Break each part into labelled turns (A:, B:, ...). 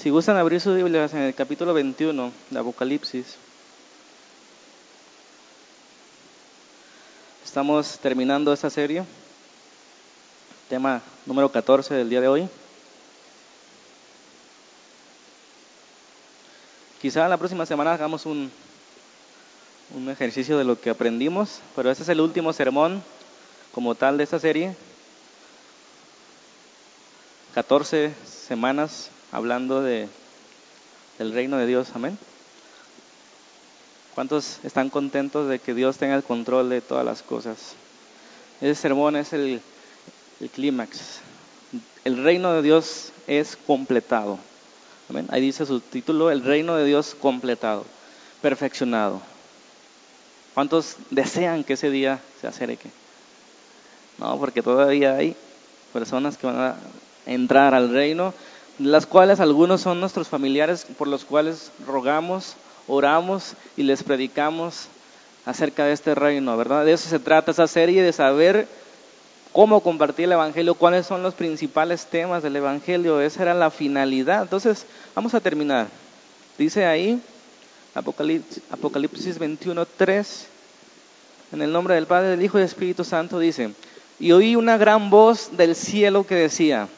A: Si gustan abrir sus Biblias en el capítulo 21 de Apocalipsis, estamos terminando esta serie, tema número 14 del día de hoy. Quizá la próxima semana hagamos un, un ejercicio de lo que aprendimos, pero este es el último sermón como tal de esta serie. 14 semanas hablando de, del reino de Dios. Amén. ¿Cuántos están contentos de que Dios tenga el control de todas las cosas? Ese sermón es el, clímax. El reino de Dios es completado. Amén. Ahí dice su título, el reino de Dios completado, perfeccionado. ¿Cuántos desean que ese día se acerque? No, porque todavía hay personas que van a entrar al reino las cuales algunos son nuestros familiares por los cuales rogamos, oramos y les predicamos acerca de este reino, ¿verdad? De eso se trata esa serie, de saber cómo compartir el Evangelio, cuáles son los principales temas del Evangelio, esa era la finalidad. Entonces, vamos a terminar. Dice ahí, Apocalipsis, Apocalipsis 21, 3, en el nombre del Padre, del Hijo y del Espíritu Santo, dice, y oí una gran voz del cielo que decía,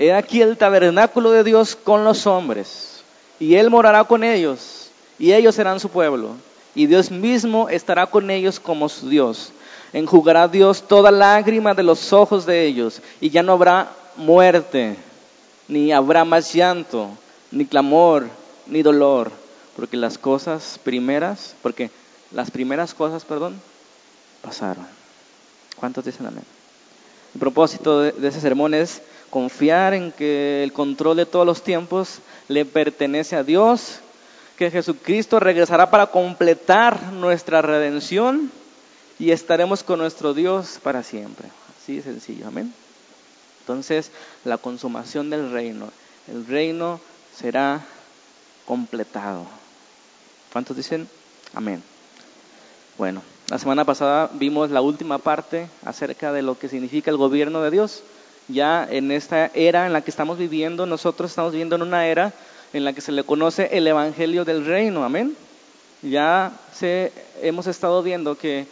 A: He aquí el tabernáculo de Dios con los hombres, y Él morará con ellos, y ellos serán su pueblo, y Dios mismo estará con ellos como su Dios. Enjugará Dios toda lágrima de los ojos de ellos, y ya no habrá muerte, ni habrá más llanto, ni clamor, ni dolor, porque las cosas primeras, porque las primeras cosas, perdón, pasaron. ¿Cuántos dicen amén? El propósito de, ese sermón es confiar en que el control de todos los tiempos le pertenece a Dios, que Jesucristo regresará para completar nuestra redención y estaremos con nuestro Dios para siempre. Así de sencillo, amén. Entonces, la consumación del reino, el reino será completado. ¿Cuántos dicen? Amén. Bueno, la semana pasada vimos la última parte acerca de lo que significa el gobierno de Dios ya en esta era en la que estamos viviendo, nosotros estamos viviendo en una era en la que se le conoce el Evangelio del Reino, amén. Ya se, hemos estado viendo que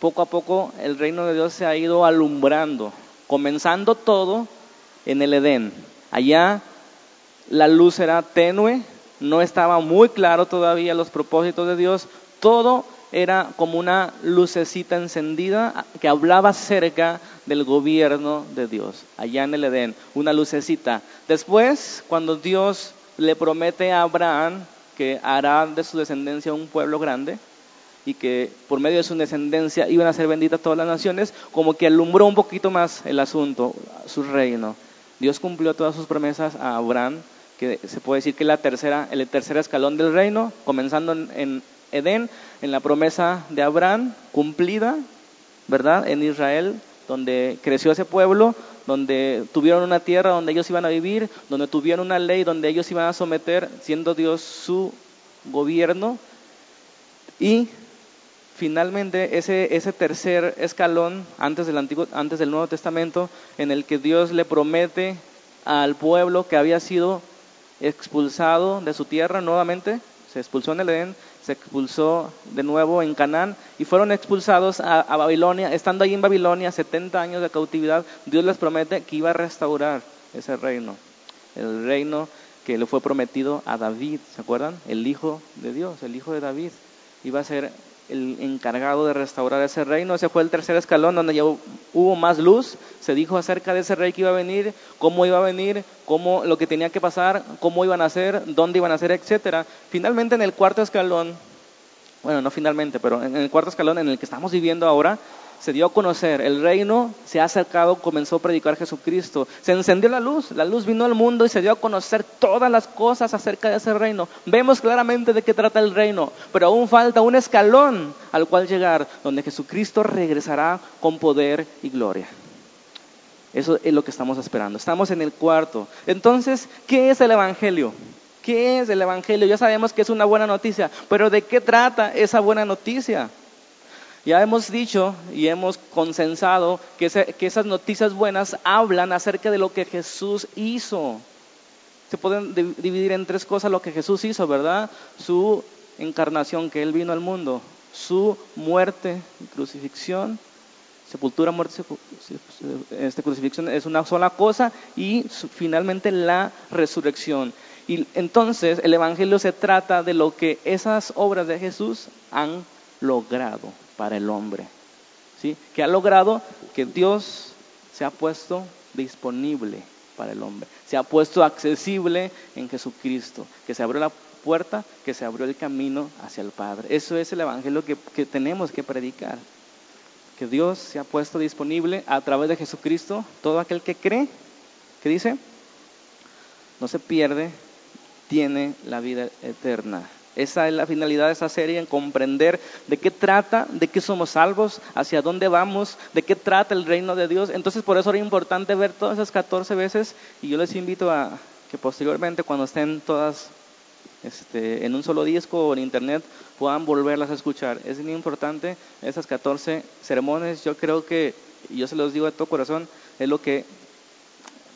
A: poco a poco el reino de Dios se ha ido alumbrando, comenzando todo en el Edén. Allá la luz era tenue, no estaba muy claro todavía los propósitos de Dios, todo era como una lucecita encendida que hablaba acerca del gobierno de Dios, allá en el Edén, una lucecita. Después, cuando Dios le promete a Abraham que hará de su descendencia un pueblo grande y que por medio de su descendencia iban a ser benditas todas las naciones, como que alumbró un poquito más el asunto, su reino. Dios cumplió todas sus promesas a Abraham, que se puede decir que la tercera, el tercer escalón del reino, comenzando en Edén, en la promesa de Abraham cumplida, ¿verdad? En Israel, donde creció ese pueblo, donde tuvieron una tierra donde ellos iban a vivir, donde tuvieron una ley donde ellos iban a someter, siendo Dios su gobierno. Y finalmente ese, tercer escalón antes del, Antiguo, antes del Nuevo Testamento, en el que Dios le promete al pueblo que había sido expulsado de su tierra nuevamente, se expulsó en el Edén, se expulsó de nuevo en Canaán y fueron expulsados a, Babilonia. Estando ahí en Babilonia, 70 años de cautividad, Dios les promete que iba a restaurar ese reino, el reino que le fue prometido a David, ¿se acuerdan? El hijo de Dios, el hijo de David, iba a ser el encargado de restaurar ese reino. Ese fue el tercer escalón donde ya hubo más luz. Se dijo acerca de ese rey que iba a venir, cómo iba a venir, cómo lo que tenía que pasar, cómo iban a hacer, dónde iban a hacer, etcétera. Finalmente en el cuarto escalón, bueno, no finalmente, pero en el cuarto escalón en el que estamos viviendo ahora, se dio a conocer, el reino se ha acercado, comenzó a predicar Jesucristo, se encendió la luz, la luz vino al mundo y se dio a conocer todas las cosas acerca de ese reino. Vemos claramente de qué trata el reino, pero aún falta un escalón al cual llegar, donde Jesucristo regresará con poder y gloria. Eso es lo que estamos esperando. Estamos en el cuarto. Entonces, ¿qué es el Evangelio? ¿Qué es el Evangelio? Ya sabemos que es una buena noticia, pero ¿de qué trata esa buena noticia? Ya hemos dicho y hemos consensado que, esas noticias buenas hablan acerca de lo que Jesús hizo. se pueden dividir en tres cosas lo que Jesús hizo, ¿verdad? Su encarnación, que Él vino al mundo, su muerte crucifixión, sepultura, muerte, este, crucifixión es una sola cosa y finalmente la resurrección. Y entonces el Evangelio se trata de lo que esas obras de Jesús han logrado para el hombre. ¿sí? Que ha logrado que Dios se ha puesto disponible para el hombre. Se ha puesto accesible en Jesucristo, que se abrió la puerta, que se abrió el camino hacia el Padre. Eso es el Evangelio que, que tenemos que predicar. Que Dios se ha puesto disponible a través de Jesucristo. Todo aquel que cree, que dice, no se pierde, tiene la vida eterna. Esa es la finalidad de esa serie, en comprender de qué trata, de qué somos salvos, hacia dónde vamos, de qué trata el reino de Dios. Entonces por eso era importante ver todas esas 14 veces y yo les invito a que posteriormente cuando estén todas este, en un solo disco o en internet puedan volverlas a escuchar. Es muy importante esas 14 sermones. Yo creo que, yo se los digo de todo corazón, es lo que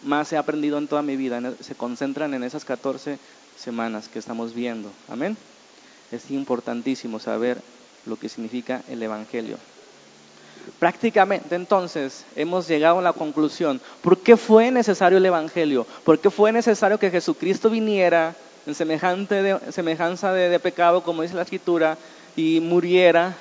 A: más he aprendido en toda mi vida. Se concentran en esas 14 semanas que estamos viendo. Amén. Es importantísimo saber lo que significa el Evangelio. Prácticamente entonces hemos llegado a la conclusión, ¿por qué fue necesario el Evangelio? ¿Por qué fue necesario que Jesucristo viniera en semejante semejanza de pecado, como dice la Escritura, y muriera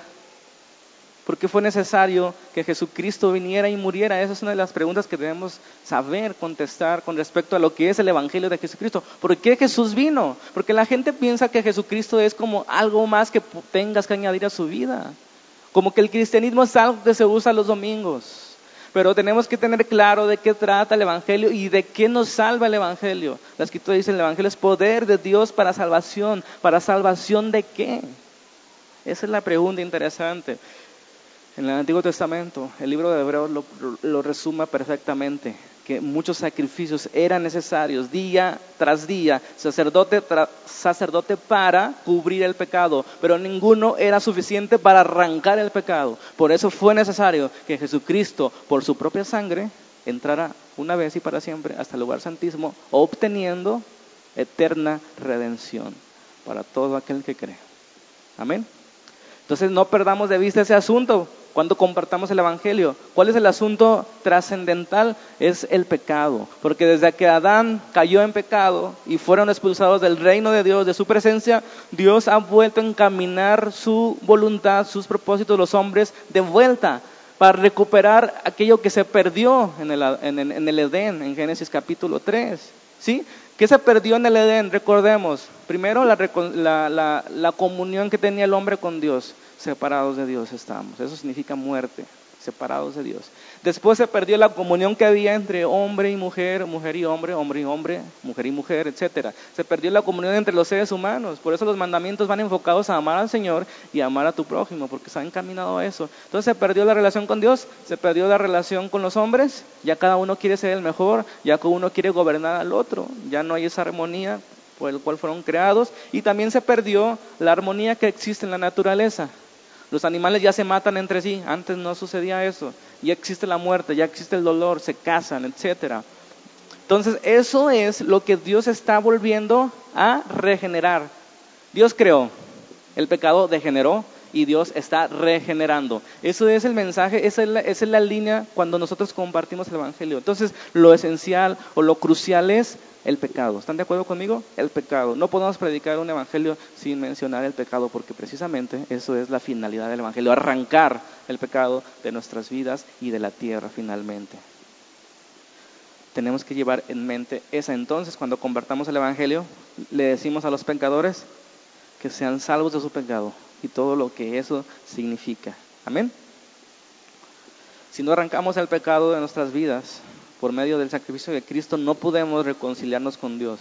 A: ¿Por qué fue necesario que Jesucristo viniera y muriera? Esa es una de las preguntas que debemos saber contestar con respecto a lo que es el Evangelio de Jesucristo. ¿Por qué Jesús vino? Porque la gente piensa que Jesucristo es como algo más que tengas que añadir a su vida. Como que el cristianismo es algo que se usa los domingos. Pero tenemos que tener claro de qué trata el Evangelio y de qué nos salva el Evangelio. La escritura dice, el Evangelio es poder de Dios para salvación. ¿Para salvación de qué? Esa es la pregunta interesante. En el Antiguo Testamento, el libro de Hebreos lo, lo resuma perfectamente, que muchos sacrificios eran necesarios día tras día, sacerdote tras sacerdote para cubrir el pecado, pero ninguno era suficiente para arrancar el pecado. Por eso fue necesario que Jesucristo, por su propia sangre, entrara una vez y para siempre hasta el lugar santísimo, obteniendo eterna redención para todo aquel que cree. Amén. Entonces no perdamos de vista ese asunto cuando compartamos el Evangelio. ¿Cuál es el asunto trascendental? Es el pecado. Porque desde que Adán cayó en pecado y fueron expulsados del reino de Dios, de su presencia, Dios ha vuelto a encaminar su voluntad, sus propósitos, los hombres, de vuelta para recuperar aquello que se perdió en el, en el Edén, en Génesis capítulo 3. ¿Sí? ¿Qué se perdió en el Edén? Recordemos, primero la, comunión que tenía el hombre con Dios. Separados de Dios estamos. Eso significa muerte, separados de Dios. Después se perdió la comunión que había entre hombre y mujer, mujer y hombre, hombre y hombre, mujer y mujer, etc. Se perdió la comunión entre los seres humanos. Por eso los mandamientos van enfocados a amar al Señor y amar a tu prójimo, porque se ha encaminado a eso. Entonces se perdió la relación con Dios, se perdió la relación con los hombres, ya cada uno quiere ser el mejor, ya cada uno quiere gobernar al otro, ya no hay esa armonía por el cual fueron creados y también se perdió la armonía que existe en la naturaleza. Los animales ya se matan entre sí, antes no sucedía eso. Ya existe la muerte, ya existe el dolor, se casan, etc. Entonces, eso es lo que Dios está volviendo a regenerar. Dios creó, el pecado degeneró y Dios está regenerando. Eso es el mensaje, esa es la, esa es la línea cuando nosotros compartimos el Evangelio. Entonces, lo esencial o lo crucial es el pecado. ¿Están de acuerdo conmigo? El pecado. No podemos predicar un evangelio sin mencionar el pecado, porque precisamente eso es la finalidad del evangelio, arrancar el pecado de nuestras vidas y de la tierra finalmente. Tenemos que llevar en mente esa. Entonces, cuando convertamos el evangelio, le decimos a los pecadores que sean salvos de su pecado y todo lo que eso significa. Amén. Si no arrancamos el pecado de nuestras vidas, por medio del sacrificio de Cristo no podemos reconciliarnos con Dios.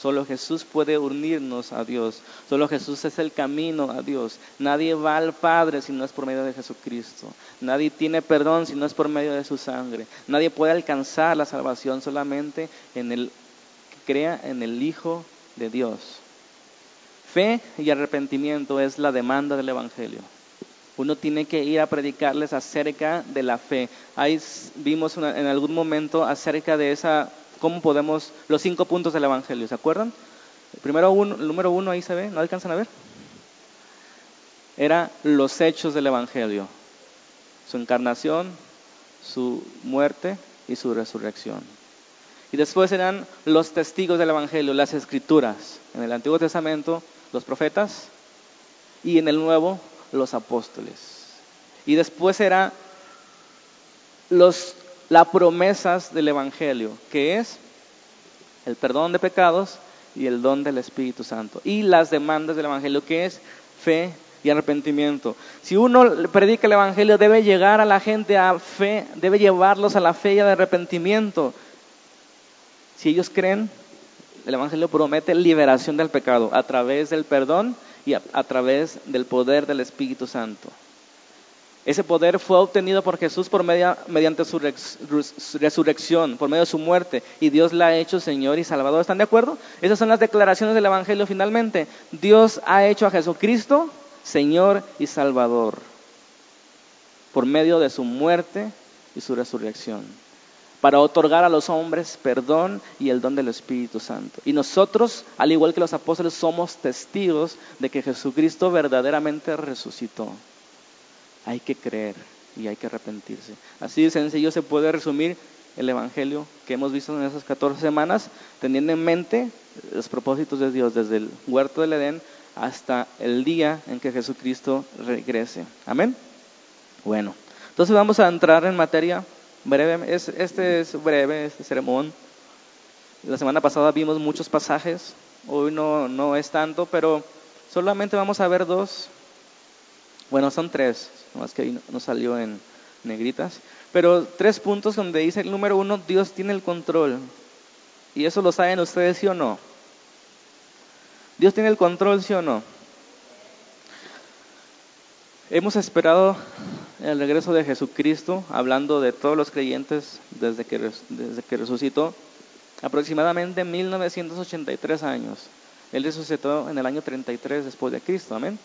A: Solo Jesús puede unirnos a Dios. Solo Jesús es el camino a Dios. Nadie va al Padre si no es por medio de Jesucristo. Nadie tiene perdón si no es por medio de su sangre. Nadie puede alcanzar la salvación solamente en el que crea en el Hijo de Dios. Fe y arrepentimiento es la demanda del Evangelio. Uno tiene que ir a predicarles acerca de la fe. Ahí vimos en algún momento acerca de esa cómo podemos, los cinco puntos del Evangelio, ¿se acuerdan? Primero el número uno ahí se ve, ¿no alcanzan a ver? Era los hechos del Evangelio, su encarnación, su muerte y su resurrección. Y después eran los testigos del Evangelio, las escrituras. En el Antiguo Testamento, los profetas y en el Nuevo, los apóstoles. Y después era los, las promesas del Evangelio, que es el perdón de pecados y el don del Espíritu Santo. Y las demandas del Evangelio, que es fe y arrepentimiento. Si uno predica el Evangelio, debe llegar a la gente a fe, debe llevarlos a la fe y al arrepentimiento. Si ellos creen, el Evangelio promete liberación del pecado a través del perdón y a, través del poder del Espíritu Santo. Ese poder fue obtenido por Jesús por media, mediante su resurrección, por medio de su muerte, y Dios la ha hecho Señor y Salvador. ¿Están de acuerdo? Esas son las declaraciones del Evangelio finalmente. Dios ha hecho a Jesucristo Señor y Salvador por medio de su muerte y su resurrección para otorgar a los hombres perdón y el don del Espíritu Santo. Y nosotros, al igual que los apóstoles, somos testigos de que Jesucristo verdaderamente resucitó. Hay que creer y hay que arrepentirse. Así de sencillo se puede resumir el Evangelio que hemos visto en esas 14 semanas, teniendo en mente los propósitos de Dios desde el huerto del Edén hasta el día en que Jesucristo regrese. Amén. Bueno, entonces vamos a entrar en materia breve, este es breve, este sermón. La semana pasada vimos muchos pasajes, hoy no, no es tanto, pero solamente vamos a ver dos. Bueno, son tres, más que no salió en negritas. Pero tres puntos donde dice el número uno, Dios tiene el control. Y eso lo saben ustedes, sí o no. Dios tiene el control, sí o no. Hemos esperado el regreso de Jesucristo, hablando de todos los creyentes desde que, desde que resucitó, aproximadamente 1983 años. Él resucitó en el año 33 después de Cristo, amén.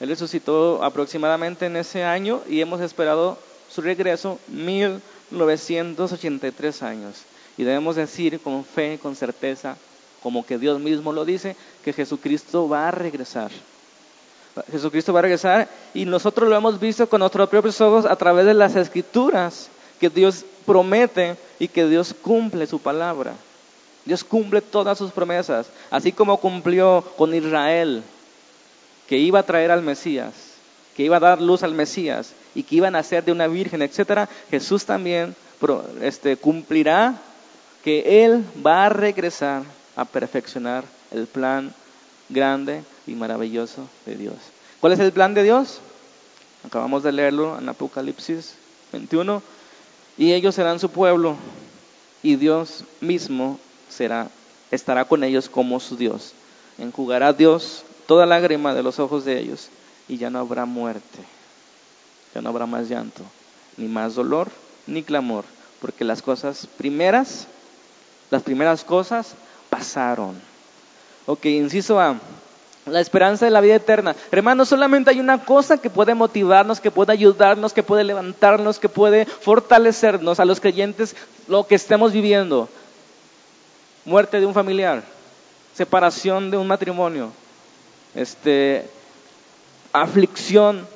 A: Él resucitó aproximadamente en ese año y hemos esperado su regreso 1983 años. Y debemos decir con fe, con certeza, como que Dios mismo lo dice, que Jesucristo va a regresar. Jesucristo va a regresar y nosotros lo hemos visto con nuestros propios ojos a través de las escrituras que Dios promete y que Dios cumple su palabra. Dios cumple todas sus promesas, así como cumplió con Israel, que iba a traer al Mesías, que iba a dar luz al Mesías y que iba a nacer de una virgen, etcétera. Jesús también este, cumplirá que Él va a regresar a perfeccionar el plan grande y maravilloso de Dios. ¿Cuál es el plan de Dios? Acabamos de leerlo en Apocalipsis 21. Y ellos serán su pueblo y Dios mismo será, estará con ellos como su Dios. Enjugará Dios toda lágrima de los ojos de ellos y ya no habrá muerte, ya no habrá más llanto, ni más dolor, ni clamor, porque las cosas primeras, las primeras cosas pasaron. Ok, inciso A. La esperanza de la vida eterna. Hermano, solamente hay una cosa que puede motivarnos, que puede ayudarnos, que puede levantarnos, que puede fortalecernos a los creyentes lo que estemos viviendo. Muerte de un familiar, separación de un matrimonio, este, aflicción,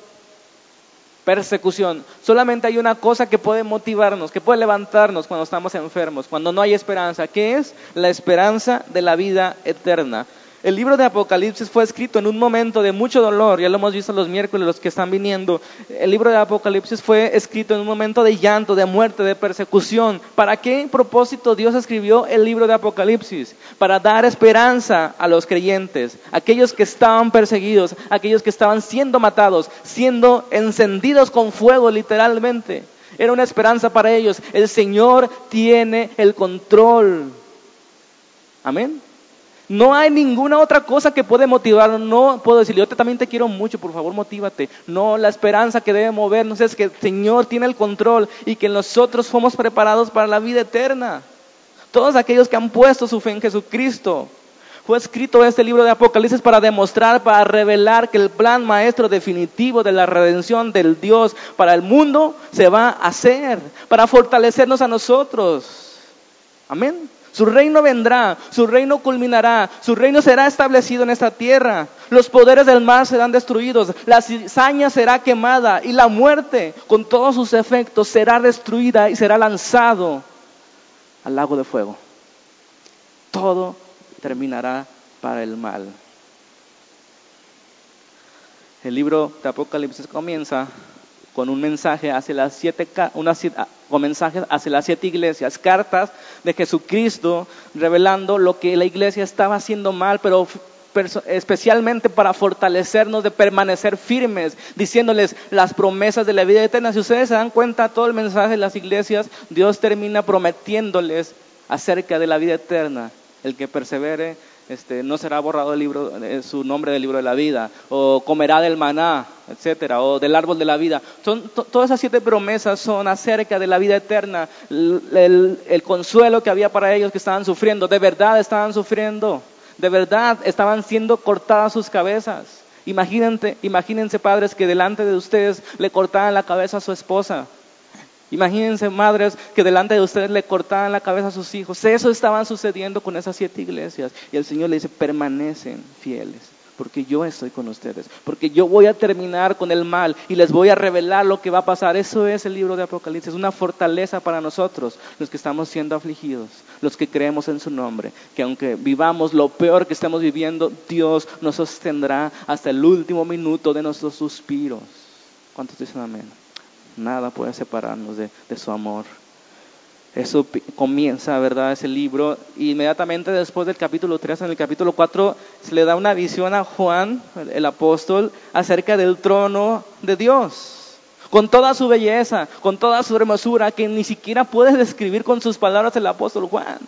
A: persecución. Solamente hay una cosa que puede motivarnos, que puede levantarnos cuando estamos enfermos, cuando no hay esperanza, que es la esperanza de la vida eterna. El libro de Apocalipsis fue escrito en un momento de mucho dolor, ya lo hemos visto los miércoles, los que están viniendo. El libro de Apocalipsis fue escrito en un momento de llanto, de muerte, de persecución. ¿Para qué propósito Dios escribió el libro de Apocalipsis? Para dar esperanza a los creyentes, aquellos que estaban perseguidos, aquellos que estaban siendo matados, siendo encendidos con fuego literalmente. Era una esperanza para ellos. El Señor tiene el control. Amén. No hay ninguna otra cosa que puede motivar. No puedo decirle, yo también te quiero mucho, por favor, motívate. No, la esperanza que debe movernos es que el Señor tiene el control y que nosotros somos preparados para la vida eterna. Todos aquellos que han puesto su fe en Jesucristo. Fue escrito este libro de Apocalipsis para demostrar, para revelar que el plan maestro definitivo de la redención del Dios para el mundo se va a hacer, para fortalecernos a nosotros. Amén. Su reino vendrá, su reino culminará, su reino será establecido en esta tierra. Los poderes del mar serán destruidos, la cizaña será quemada y la muerte, con todos sus efectos, será destruida y será lanzado al lago de fuego. Todo terminará para el mal. El libro de Apocalipsis comienza con un mensaje hacia las siete, una, con mensajes hacia las siete iglesias, cartas de Jesucristo revelando lo que la iglesia estaba haciendo mal, pero especialmente para fortalecernos de permanecer firmes, diciéndoles las promesas de la vida eterna. Si ustedes se dan cuenta, todo el mensaje de las iglesias, Dios termina prometiéndoles acerca de la vida eterna. El que persevere este, no será borrado el libro, eh, su nombre del libro de la vida, o comerá del maná, etcétera, o del árbol de la vida. todas esas siete promesas son acerca de la vida eterna, el, el consuelo que había para ellos que estaban sufriendo, de verdad estaban sufriendo, de verdad estaban siendo cortadas sus cabezas. Imagínense, imagínense padres que delante de ustedes le cortaban la cabeza a su esposa Imagínense madres que delante de ustedes le cortaban la cabeza a sus hijos. Eso estaba sucediendo con esas siete iglesias. Y el Señor le dice, permanecen fieles, porque yo estoy con ustedes, porque yo voy a terminar con el mal y les voy a revelar lo que va a pasar. Eso es el libro de Apocalipsis, una fortaleza para nosotros, los que estamos siendo afligidos, los que creemos en su nombre, que aunque vivamos lo peor que estamos viviendo, Dios nos sostendrá hasta el último minuto de nuestros suspiros. ¿Cuántos dicen amén? Nada puede separarnos de, su amor. Eso comienza, ¿verdad? Ese libro. Inmediatamente después del capítulo 3, en el capítulo 4, se le da una visión a Juan, el apóstol, acerca del trono de Dios. Con toda su belleza, con toda su hermosura, que ni siquiera puede describir con sus palabras el apóstol Juan.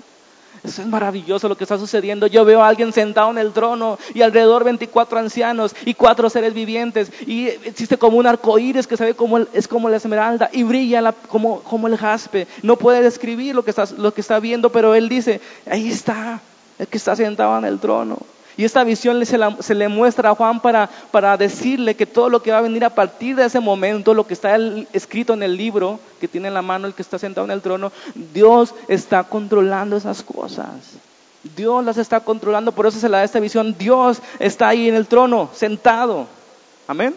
A: Eso es maravilloso lo que está sucediendo. Yo veo a alguien sentado en el trono y alrededor 24 ancianos y cuatro seres vivientes. Y existe como un arco iris que se ve como es como la esmeralda y brilla como, como el jaspe. No puede describir lo que, está, lo que está viendo, pero él dice: Ahí está, el que está sentado en el trono. Y esta visión se, le muestra a Juan para, para, decirle que todo lo que va a venir a partir de ese momento, lo que está escrito en el libro que tiene en la mano el que está sentado en el trono, Dios está controlando esas cosas. Dios las está controlando, por eso se le da esta visión. Dios está ahí en el trono, sentado. Amén.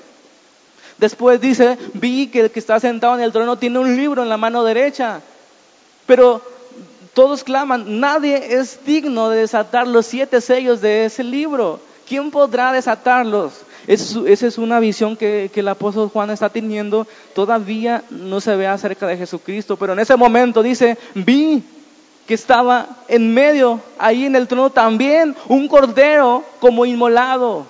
A: Después dice, vi que el que está sentado en el trono tiene un libro en la mano derecha. Pero todos claman, nadie es digno de desatar los siete sellos de ese libro. ¿Quién podrá desatarlos? esa es una visión que, que, el apóstol Juan está teniendo. Todavía no se ve acerca de Jesucristo, pero en ese momento dice, vi que estaba en medio, ahí en el trono también, un cordero como inmolado,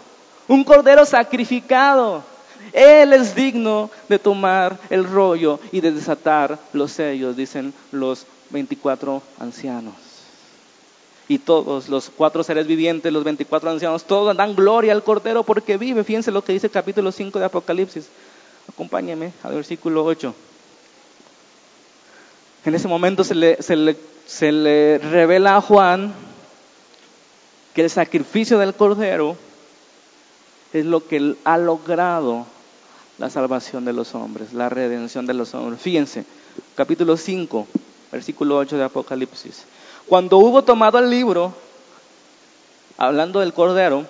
A: un cordero sacrificado. Él es digno de tomar el rollo y de desatar los sellos, dicen los 24 ancianos. Y todos los cuatro seres vivientes, los 24 ancianos, todos dan gloria al Cordero porque vive. Fíjense lo que dice el capítulo 5 de Apocalipsis. Acompáñeme al versículo 8. En ese momento se le, se le, se le revela a Juan que el sacrificio del Cordero es lo que ha logrado la salvación de los hombres, la redención de los hombres. Fíjense, capítulo 5, versículo 8 de Apocalipsis. Cuando hubo tomado el libro, hablando del Cordero,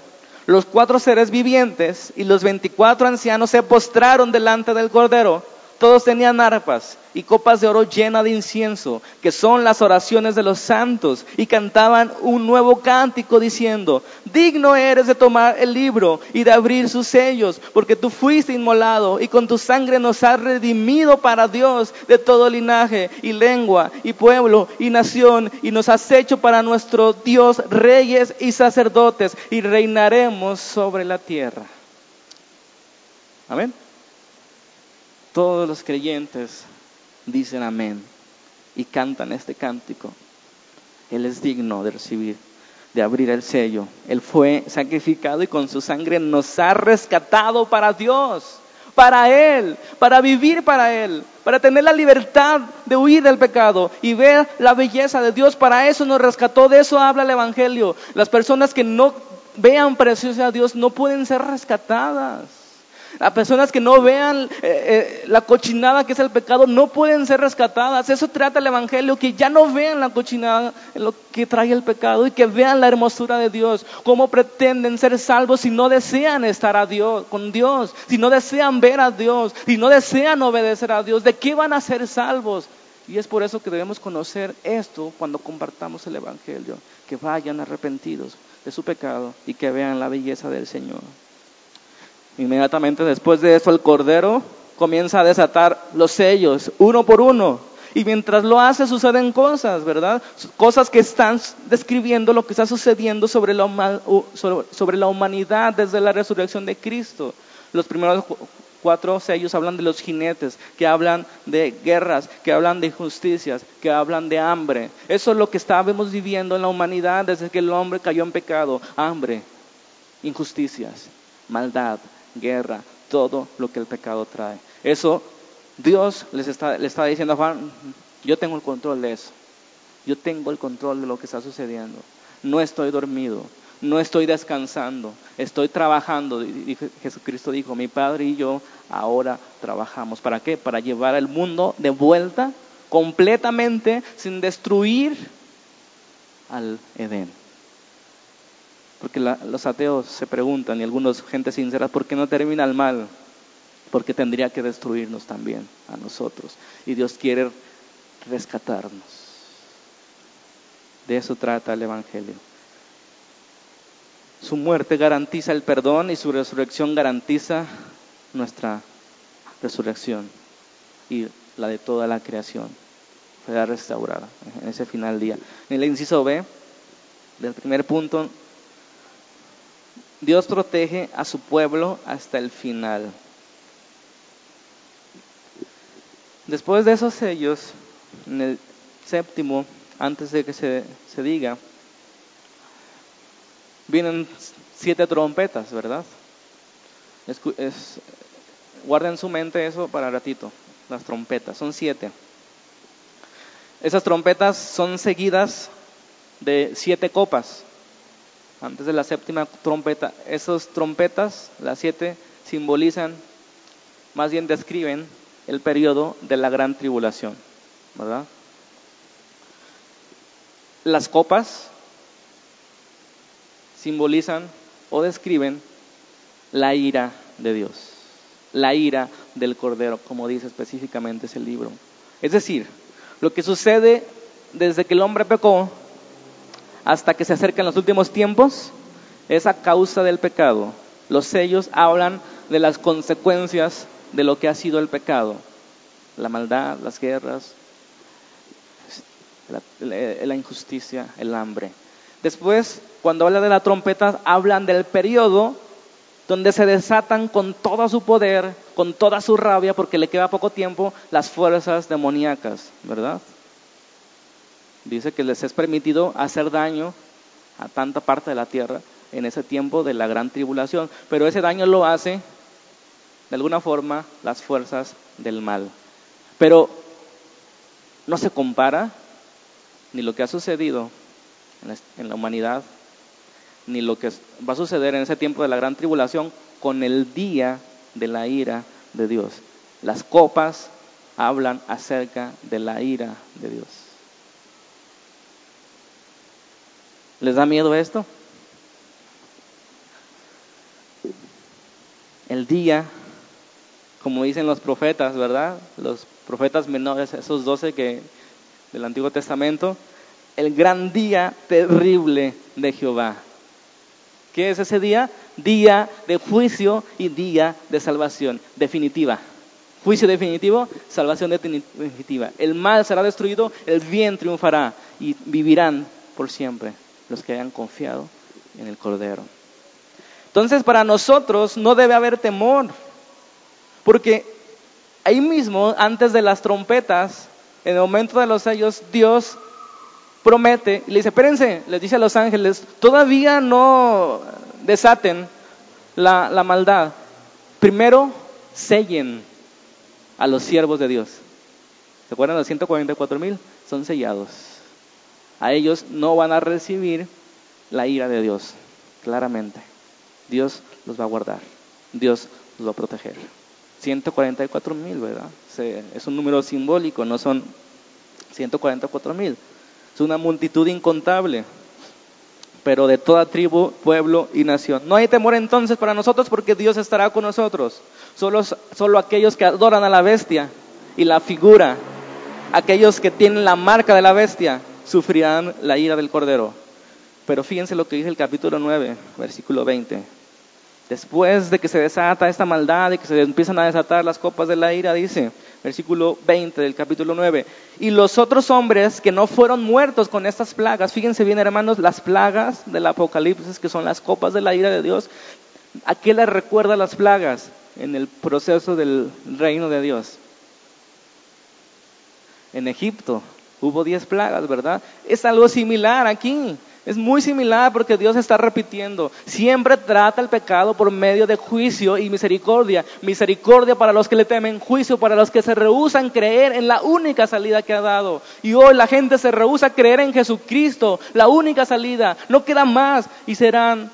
A: los cuatro seres vivientes y los veinticuatro ancianos se postraron delante del Cordero. Todos tenían arpas y copas de oro llenas de incienso, que son las oraciones de los santos, y cantaban un nuevo cántico diciendo, digno eres de tomar el libro y de abrir sus sellos, porque tú fuiste inmolado y con tu sangre nos has redimido para Dios de todo linaje y lengua y pueblo y nación, y nos has hecho para nuestro Dios reyes y sacerdotes, y reinaremos sobre la tierra. Amén. Todos los creyentes dicen amén y cantan este cántico. Él es digno de recibir, de abrir el sello. Él fue sacrificado y con su sangre nos ha rescatado para Dios, para Él, para vivir para Él, para tener la libertad de huir del pecado y ver la belleza de Dios. Para eso nos rescató, de eso habla el Evangelio. Las personas que no vean preciosa a Dios no pueden ser rescatadas. Las personas que no vean eh, eh, la cochinada que es el pecado no pueden ser rescatadas. Eso trata el Evangelio, que ya no vean la cochinada lo que trae el pecado y que vean la hermosura de Dios. Cómo pretenden ser salvos si no desean estar a Dios, con Dios, si no desean ver a Dios, si no desean obedecer a Dios. ¿De qué van a ser salvos? Y es por eso que debemos conocer esto cuando compartamos el Evangelio, que vayan arrepentidos de su pecado y que vean la belleza del Señor. Inmediatamente después de eso el Cordero comienza a desatar los sellos, uno por uno. Y mientras lo hace suceden cosas, ¿verdad? Cosas que están describiendo lo que está sucediendo sobre la, sobre la humanidad desde la resurrección de Cristo. Los primeros cuatro sellos hablan de los jinetes, que hablan de guerras, que hablan de injusticias, que hablan de hambre. Eso es lo que estábamos viviendo en la humanidad desde que el hombre cayó en pecado. Hambre, injusticias, maldad, guerra, todo lo que el pecado trae. Eso Dios les está, le está diciendo a Juan, yo tengo el control de eso. Yo tengo el control de lo que está sucediendo. No estoy dormido, no estoy descansando, estoy trabajando. Jesucristo dijo, mi Padre y yo ahora trabajamos. ¿Para qué? Para llevar al mundo de vuelta completamente sin destruir al Edén. Porque los ateos se preguntan, y algunos gente sincera, ¿por qué no termina el mal? Porque tendría que destruirnos también a nosotros. Y Dios quiere rescatarnos. De eso trata el Evangelio. Su muerte garantiza el perdón y su resurrección garantiza nuestra resurrección y la de toda la creación. Será restaurada en ese final día. En el inciso B, del primer punto, Dios protege a su pueblo hasta el final. Después de esos sellos, en el séptimo, antes de que se, se diga, vienen siete trompetas, ¿verdad? guarden su mente eso para ratito, las trompetas, son siete. Esas trompetas son seguidas de siete copas antes de la séptima trompeta. Esas trompetas, las siete, simbolizan, más bien describen el periodo de la gran tribulación, ¿verdad? Las copas simbolizan o describen la ira de Dios, la ira del Cordero, como dice específicamente ese libro. Es decir, lo que sucede desde que el hombre pecó hasta que se acercan los últimos tiempos es a causa del pecado. Los sellos hablan de las consecuencias de lo que ha sido el pecado, la maldad, las guerras, la, injusticia, el hambre. Después, cuando habla de la trompeta, hablan del periodo donde se desatan con todo su poder, con toda su rabia, porque le queda poco tiempo, las fuerzas demoníacas, ¿verdad? Dice que les es permitido hacer daño a tanta parte de la tierra en ese tiempo de la gran tribulación, pero ese daño lo hace de alguna forma las fuerzas del mal. Pero no se compara ni lo que ha sucedido en la humanidad, ni lo que va a suceder en ese tiempo de la gran tribulación con el día de la ira de Dios. Las copas hablan acerca de la ira de Dios. ¿Les da miedo esto? El día, como dicen los profetas, ¿verdad? Los profetas menores, esos doce que del Antiguo Testamento, el gran día terrible de Jehová. ¿Qué es ese día? Día de juicio y día de salvación definitiva. Juicio definitivo, salvación definitiva. El mal será destruido, el bien triunfará y vivirán por siempre los que hayan confiado en el Cordero. Entonces, para nosotros no debe haber temor, porque ahí mismo, antes de las trompetas, en el momento de los sellos, Dios promete y le dice, espérense, les dice a los ángeles, todavía no desaten la, la maldad. Primero, sellen a los siervos de Dios. ¿Se acuerdan los 144 mil? Son sellados a ellos no van a recibir la ira de Dios, claramente. Dios los va a guardar, Dios los va a proteger. 144 mil, ¿verdad? Es un número simbólico, no son 144 mil. Es una multitud incontable, pero de toda tribu, pueblo y nación. No hay temor entonces para nosotros porque Dios estará con nosotros. Solo, solo aquellos que adoran a la bestia y la figura, aquellos que tienen la marca de la bestia, sufrirán la ira del Cordero. Pero fíjense lo que dice el capítulo 9, versículo 20. Después de que se desata esta maldad y que se empiezan a desatar las copas de la ira, dice, versículo 20 del capítulo 9, y los otros hombres que no fueron muertos con estas plagas, fíjense bien hermanos, las plagas del Apocalipsis, que son las copas de la ira de Dios, ¿a qué les recuerda las plagas en el proceso del reino de Dios? En Egipto hubo diez plagas, ¿verdad? Es algo similar aquí. Es muy similar porque Dios está repitiendo. Siempre trata el pecado por medio de juicio y misericordia. Misericordia para los que le temen, juicio para los que se rehusan creer en la única salida que ha dado. Y hoy la gente se rehúsa a creer en Jesucristo, la única salida. No queda más y serán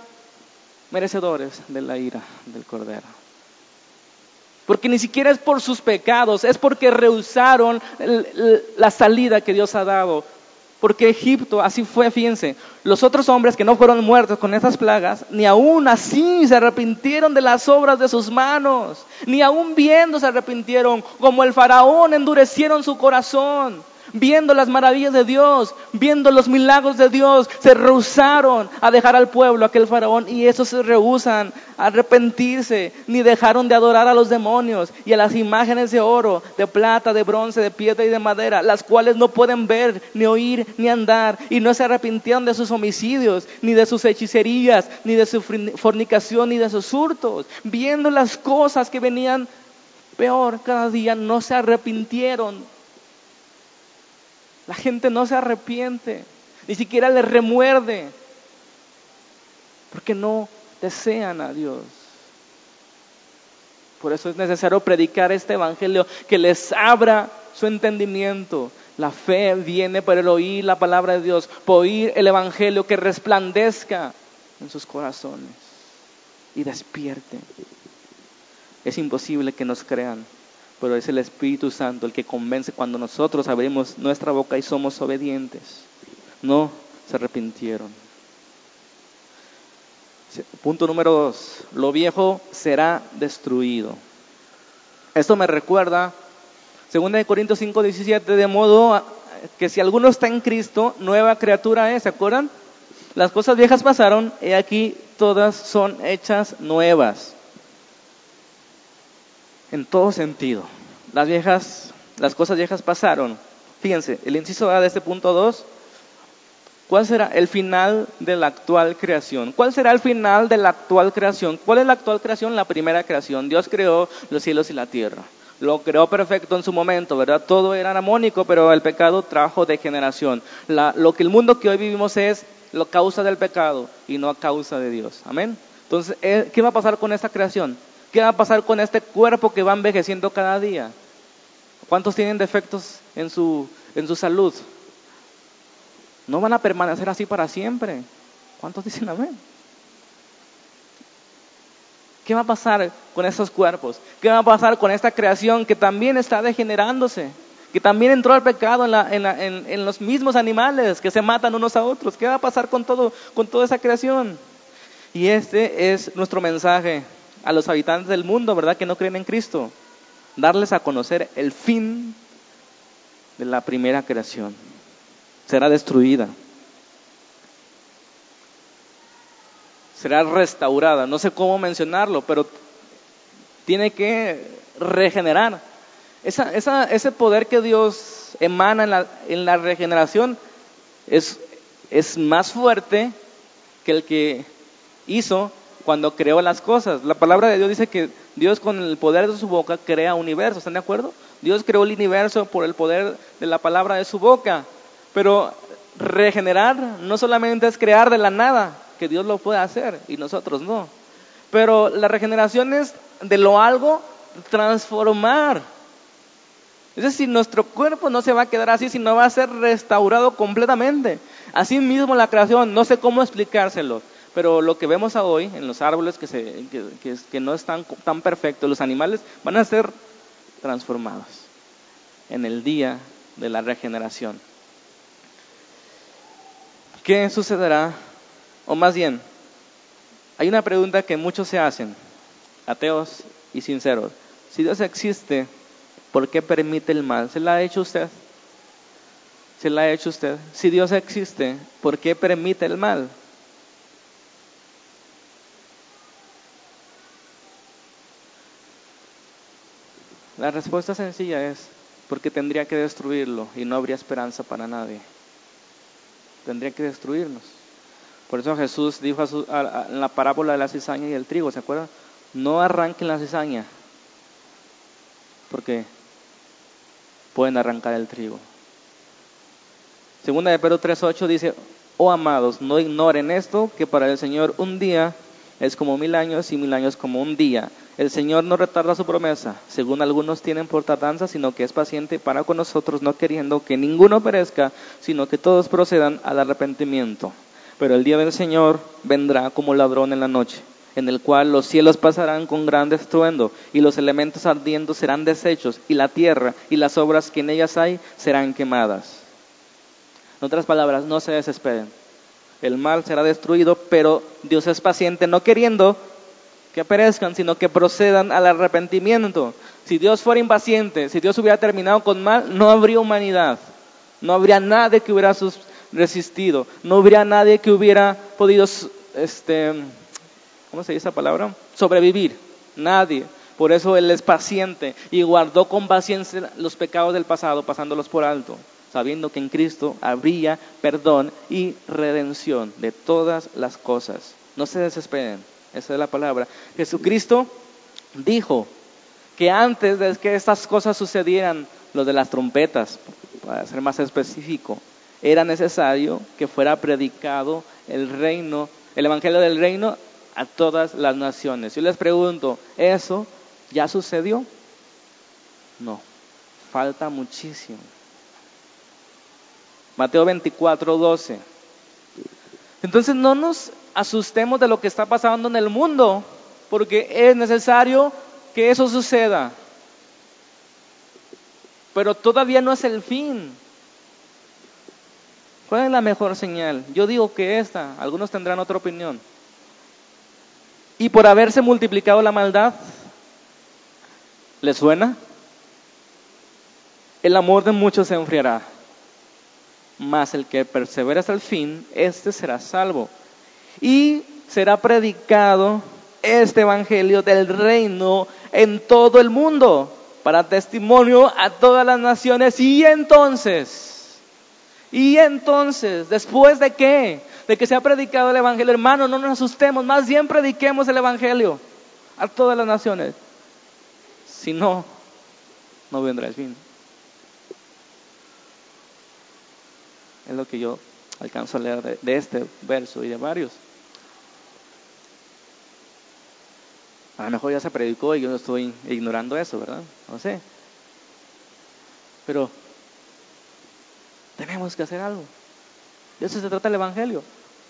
A: merecedores de la ira del Cordero. Porque ni siquiera es por sus pecados, es porque rehusaron la salida que Dios ha dado. Porque Egipto, así fue, fíjense, los otros hombres que no fueron muertos con esas plagas, ni aún así se arrepintieron de las obras de sus manos, ni aún viendo se arrepintieron, como el faraón endurecieron su corazón viendo las maravillas de Dios, viendo los milagros de Dios, se rehusaron a dejar al pueblo, aquel faraón, y esos se rehusan a arrepentirse, ni dejaron de adorar a los demonios y a las imágenes de oro, de plata, de bronce, de piedra y de madera, las cuales no pueden ver, ni oír, ni andar, y no se arrepintieron de sus homicidios, ni de sus hechicerías, ni de su fornicación, ni de sus hurtos, viendo las cosas que venían peor cada día, no se arrepintieron la gente no se arrepiente, ni siquiera le remuerde, porque no desean a Dios. Por eso es necesario predicar este Evangelio que les abra su entendimiento. La fe viene por el oír la palabra de Dios, por oír el Evangelio que resplandezca en sus corazones y despierte. Es imposible que nos crean pero es el Espíritu Santo el que convence cuando nosotros abrimos nuestra boca y somos obedientes. No se arrepintieron. Punto número dos, lo viejo será destruido. Esto me recuerda 2 Corintios 5, 17, de modo que si alguno está en Cristo, nueva criatura es, ¿se acuerdan? Las cosas viejas pasaron y aquí todas son hechas nuevas en todo sentido. Las viejas, las cosas viejas pasaron. Fíjense, el inciso A de este punto 2, ¿cuál será el final de la actual creación? ¿Cuál será el final de la actual creación? ¿Cuál es la actual creación? La primera creación. Dios creó los cielos y la tierra. Lo creó perfecto en su momento, ¿verdad? Todo era armónico, pero el pecado trajo degeneración. La, lo que el mundo que hoy vivimos es la causa del pecado y no a causa de Dios. Amén. Entonces, eh, ¿qué va a pasar con esta creación? ¿Qué va a pasar con este cuerpo que va envejeciendo cada día? ¿Cuántos tienen defectos en su, en su salud? No van a permanecer así para siempre. ¿Cuántos dicen amén? ¿Qué va a pasar con estos cuerpos? ¿Qué va a pasar con esta creación que también está degenerándose? Que también entró al pecado en, en, los mismos animales que se matan unos a otros. ¿Qué va a pasar con, todo, con toda esa creación? Y este es nuestro mensaje a los habitantes del mundo, ¿verdad? Que no creen en Cristo. Darles a conocer el fin de la primera creación. Será destruida. Será restaurada. No sé cómo mencionarlo, pero tiene que regenerar. ese poder que Dios emana en la, en la regeneración es, es más fuerte que el que hizo cuando creó las cosas. La palabra de Dios dice que Dios con el poder de su boca crea universo, ¿están de acuerdo? Dios creó el universo por el poder de la palabra de su boca. Pero regenerar no solamente es crear de la nada, que Dios lo puede hacer y nosotros no. Pero la regeneración es de lo algo transformar. Es decir, nuestro cuerpo no se va a quedar así, sino va a ser restaurado completamente. Así mismo la creación, no sé cómo explicárselo. Pero lo que vemos hoy en los árboles que, se, que, que no están tan perfectos, los animales van a ser transformados en el día de la regeneración. ¿Qué sucederá? O más bien, hay una pregunta que muchos se hacen, ateos y sinceros. Si Dios existe, ¿por qué permite el mal? ¿Se la ha hecho usted? ¿Se la ha hecho usted? Si Dios existe, ¿por qué permite el mal? La respuesta sencilla es, porque tendría que destruirlo y no habría esperanza para nadie. Tendría que destruirnos. Por eso Jesús dijo en la parábola de la cizaña y el trigo, ¿se acuerdan? No arranquen la cizaña, porque pueden arrancar el trigo. Segunda de Pedro 3.8 dice, oh amados, no ignoren esto, que para el Señor un día es como mil años y mil años como un día. El Señor no retarda su promesa, según algunos tienen por tardanza, sino que es paciente para con nosotros, no queriendo que ninguno perezca, sino que todos procedan al arrepentimiento. Pero el día del Señor vendrá como ladrón en la noche, en el cual los cielos pasarán con gran estruendo, y los elementos ardiendo serán deshechos, y la tierra y las obras que en ellas hay serán quemadas. En otras palabras, no se desesperen. El mal será destruido, pero Dios es paciente, no queriendo que perezcan, sino que procedan al arrepentimiento. Si Dios fuera impaciente, si Dios hubiera terminado con mal, no habría humanidad, no habría nadie que hubiera resistido, no habría nadie que hubiera podido, este, ¿cómo se dice esa palabra? Sobrevivir, nadie. Por eso Él es paciente y guardó con paciencia los pecados del pasado, pasándolos por alto, sabiendo que en Cristo habría perdón y redención de todas las cosas. No se desesperen esa es la palabra. Jesucristo dijo que antes de que estas cosas sucedieran, lo de las trompetas, para ser más específico, era necesario que fuera predicado el reino, el evangelio del reino a todas las naciones. Yo les pregunto, ¿eso ya sucedió? No, falta muchísimo. Mateo 24, 12. Entonces no nos asustemos de lo que está pasando en el mundo, porque es necesario que eso suceda. Pero todavía no es el fin. ¿Cuál es la mejor señal? Yo digo que esta, algunos tendrán otra opinión. Y por haberse multiplicado la maldad, ¿le suena? El amor de muchos se enfriará, mas el que persevera hasta el fin, este será salvo y será predicado este evangelio del reino en todo el mundo para testimonio a todas las naciones y entonces, y entonces, después de qué? De que se ha predicado el evangelio, hermano, no nos asustemos, más bien prediquemos el evangelio a todas las naciones. Si no, no vendrá el fin. Es lo que yo alcanzo a leer de, este verso y de varios. A lo mejor ya se predicó y yo no estoy ignorando eso, ¿verdad? No sé. Pero tenemos que hacer algo. De eso se trata el Evangelio.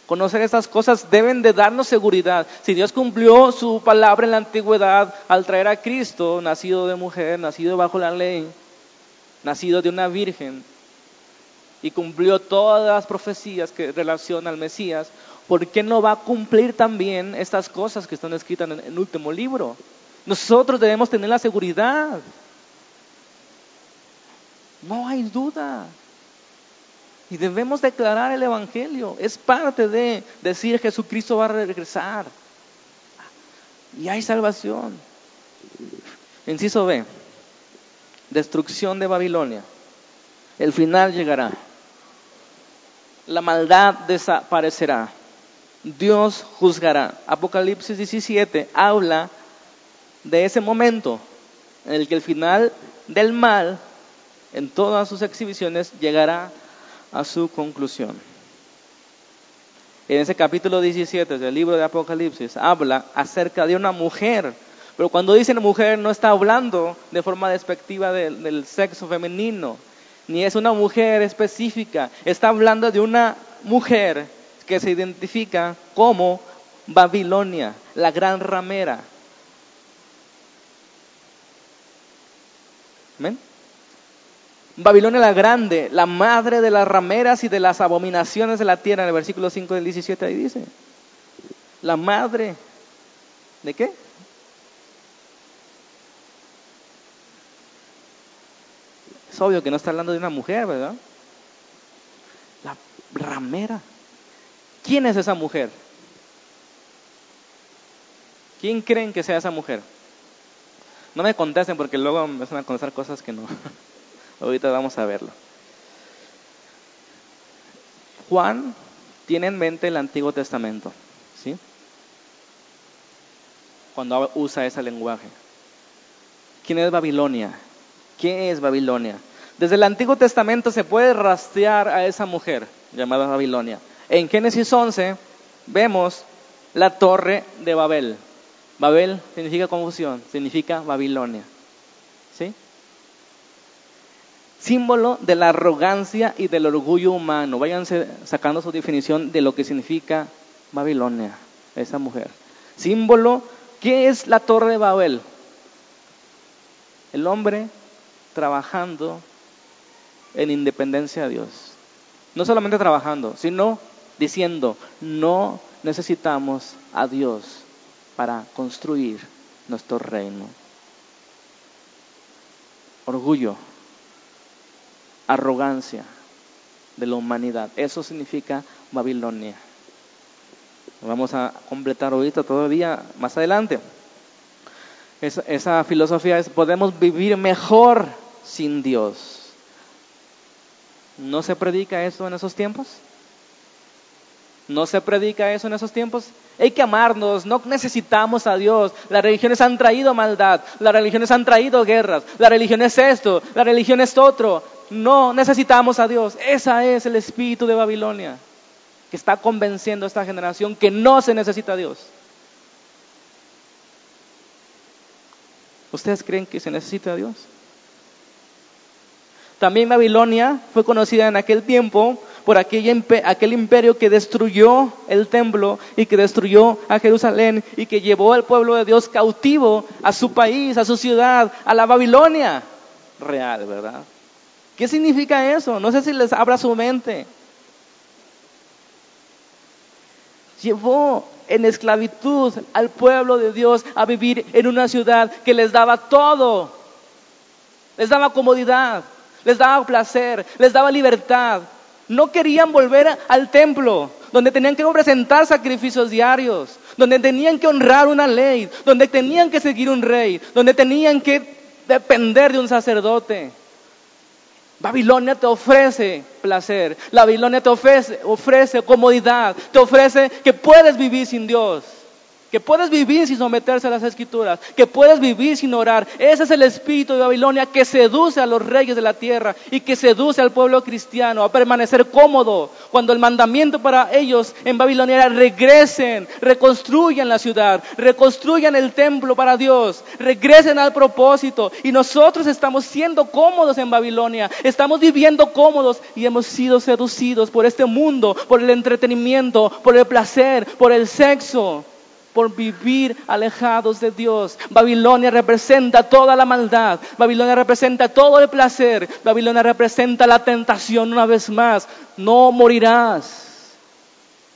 A: Conocer estas cosas deben de darnos seguridad. Si Dios cumplió su palabra en la antigüedad al traer a Cristo, nacido de mujer, nacido bajo la ley, nacido de una virgen, y cumplió todas las profecías que relacionan al Mesías, ¿por qué no va a cumplir también estas cosas que están escritas en el último libro? Nosotros debemos tener la seguridad. No hay duda. Y debemos declarar el Evangelio. Es parte de decir Jesucristo va a regresar. Y hay salvación. Inciso B. Destrucción de Babilonia. El final llegará la maldad desaparecerá. Dios juzgará. Apocalipsis 17 habla de ese momento en el que el final del mal en todas sus exhibiciones llegará a su conclusión. En ese capítulo 17 del libro de Apocalipsis habla acerca de una mujer, pero cuando dice mujer no está hablando de forma despectiva del sexo femenino, ni es una mujer específica, está hablando de una mujer que se identifica como Babilonia, la gran ramera. ¿Amén? Babilonia la grande, la madre de las rameras y de las abominaciones de la tierra, en el versículo 5 del 17 ahí dice. La madre, ¿de qué? Es obvio que no está hablando de una mujer, ¿verdad? La ramera. ¿Quién es esa mujer? ¿Quién creen que sea esa mujer? No me contesten porque luego me van a contestar cosas que no. Ahorita vamos a verlo. Juan tiene en mente el Antiguo Testamento, ¿sí? Cuando usa ese lenguaje. ¿Quién es Babilonia? ¿Qué es Babilonia? Desde el Antiguo Testamento se puede rastrear a esa mujer llamada Babilonia. En Génesis 11 vemos la torre de Babel. Babel significa confusión, significa Babilonia. ¿Sí? Símbolo de la arrogancia y del orgullo humano. Váyanse sacando su definición de lo que significa Babilonia, esa mujer. Símbolo, ¿qué es la torre de Babel? El hombre trabajando en independencia de Dios. No solamente trabajando, sino diciendo, no necesitamos a Dios para construir nuestro reino. Orgullo, arrogancia de la humanidad. Eso significa Babilonia. Vamos a completar ahorita todavía más adelante. Esa filosofía es, podemos vivir mejor sin Dios. ¿No se predica eso en esos tiempos? ¿No se predica eso en esos tiempos? Hay que amarnos, no necesitamos a Dios. Las religiones han traído maldad, las religiones han traído guerras, la religión es esto, la religión es otro. No necesitamos a Dios. Ese es el espíritu de Babilonia que está convenciendo a esta generación que no se necesita a Dios. ¿Ustedes creen que se necesita a Dios? También Babilonia fue conocida en aquel tiempo por aquel, imperio que destruyó el templo y que destruyó a Jerusalén y que llevó al pueblo de Dios cautivo a su país, a su ciudad, a la Babilonia real, ¿verdad? ¿Qué significa eso? No sé si les abra su mente. Llevó en esclavitud al pueblo de Dios a vivir en una ciudad que les daba todo. Les daba comodidad, les daba placer, les daba libertad. No querían volver al templo, donde tenían que presentar sacrificios diarios, donde tenían que honrar una ley, donde tenían que seguir un rey, donde tenían que depender de un sacerdote. Babilonia te ofrece placer, la Babilonia te ofrece, ofrece comodidad, te ofrece que puedes vivir sin Dios que puedes vivir sin someterse a las escrituras, que puedes vivir sin orar. Ese es el espíritu de Babilonia que seduce a los reyes de la tierra y que seduce al pueblo cristiano a permanecer cómodo. Cuando el mandamiento para ellos en Babilonia era regresen, reconstruyan la ciudad, reconstruyan el templo para Dios, regresen al propósito. Y nosotros estamos siendo cómodos en Babilonia, estamos viviendo cómodos y hemos sido seducidos por este mundo, por el entretenimiento, por el placer, por el sexo por vivir alejados de Dios. Babilonia representa toda la maldad, Babilonia representa todo el placer, Babilonia representa la tentación una vez más. No morirás.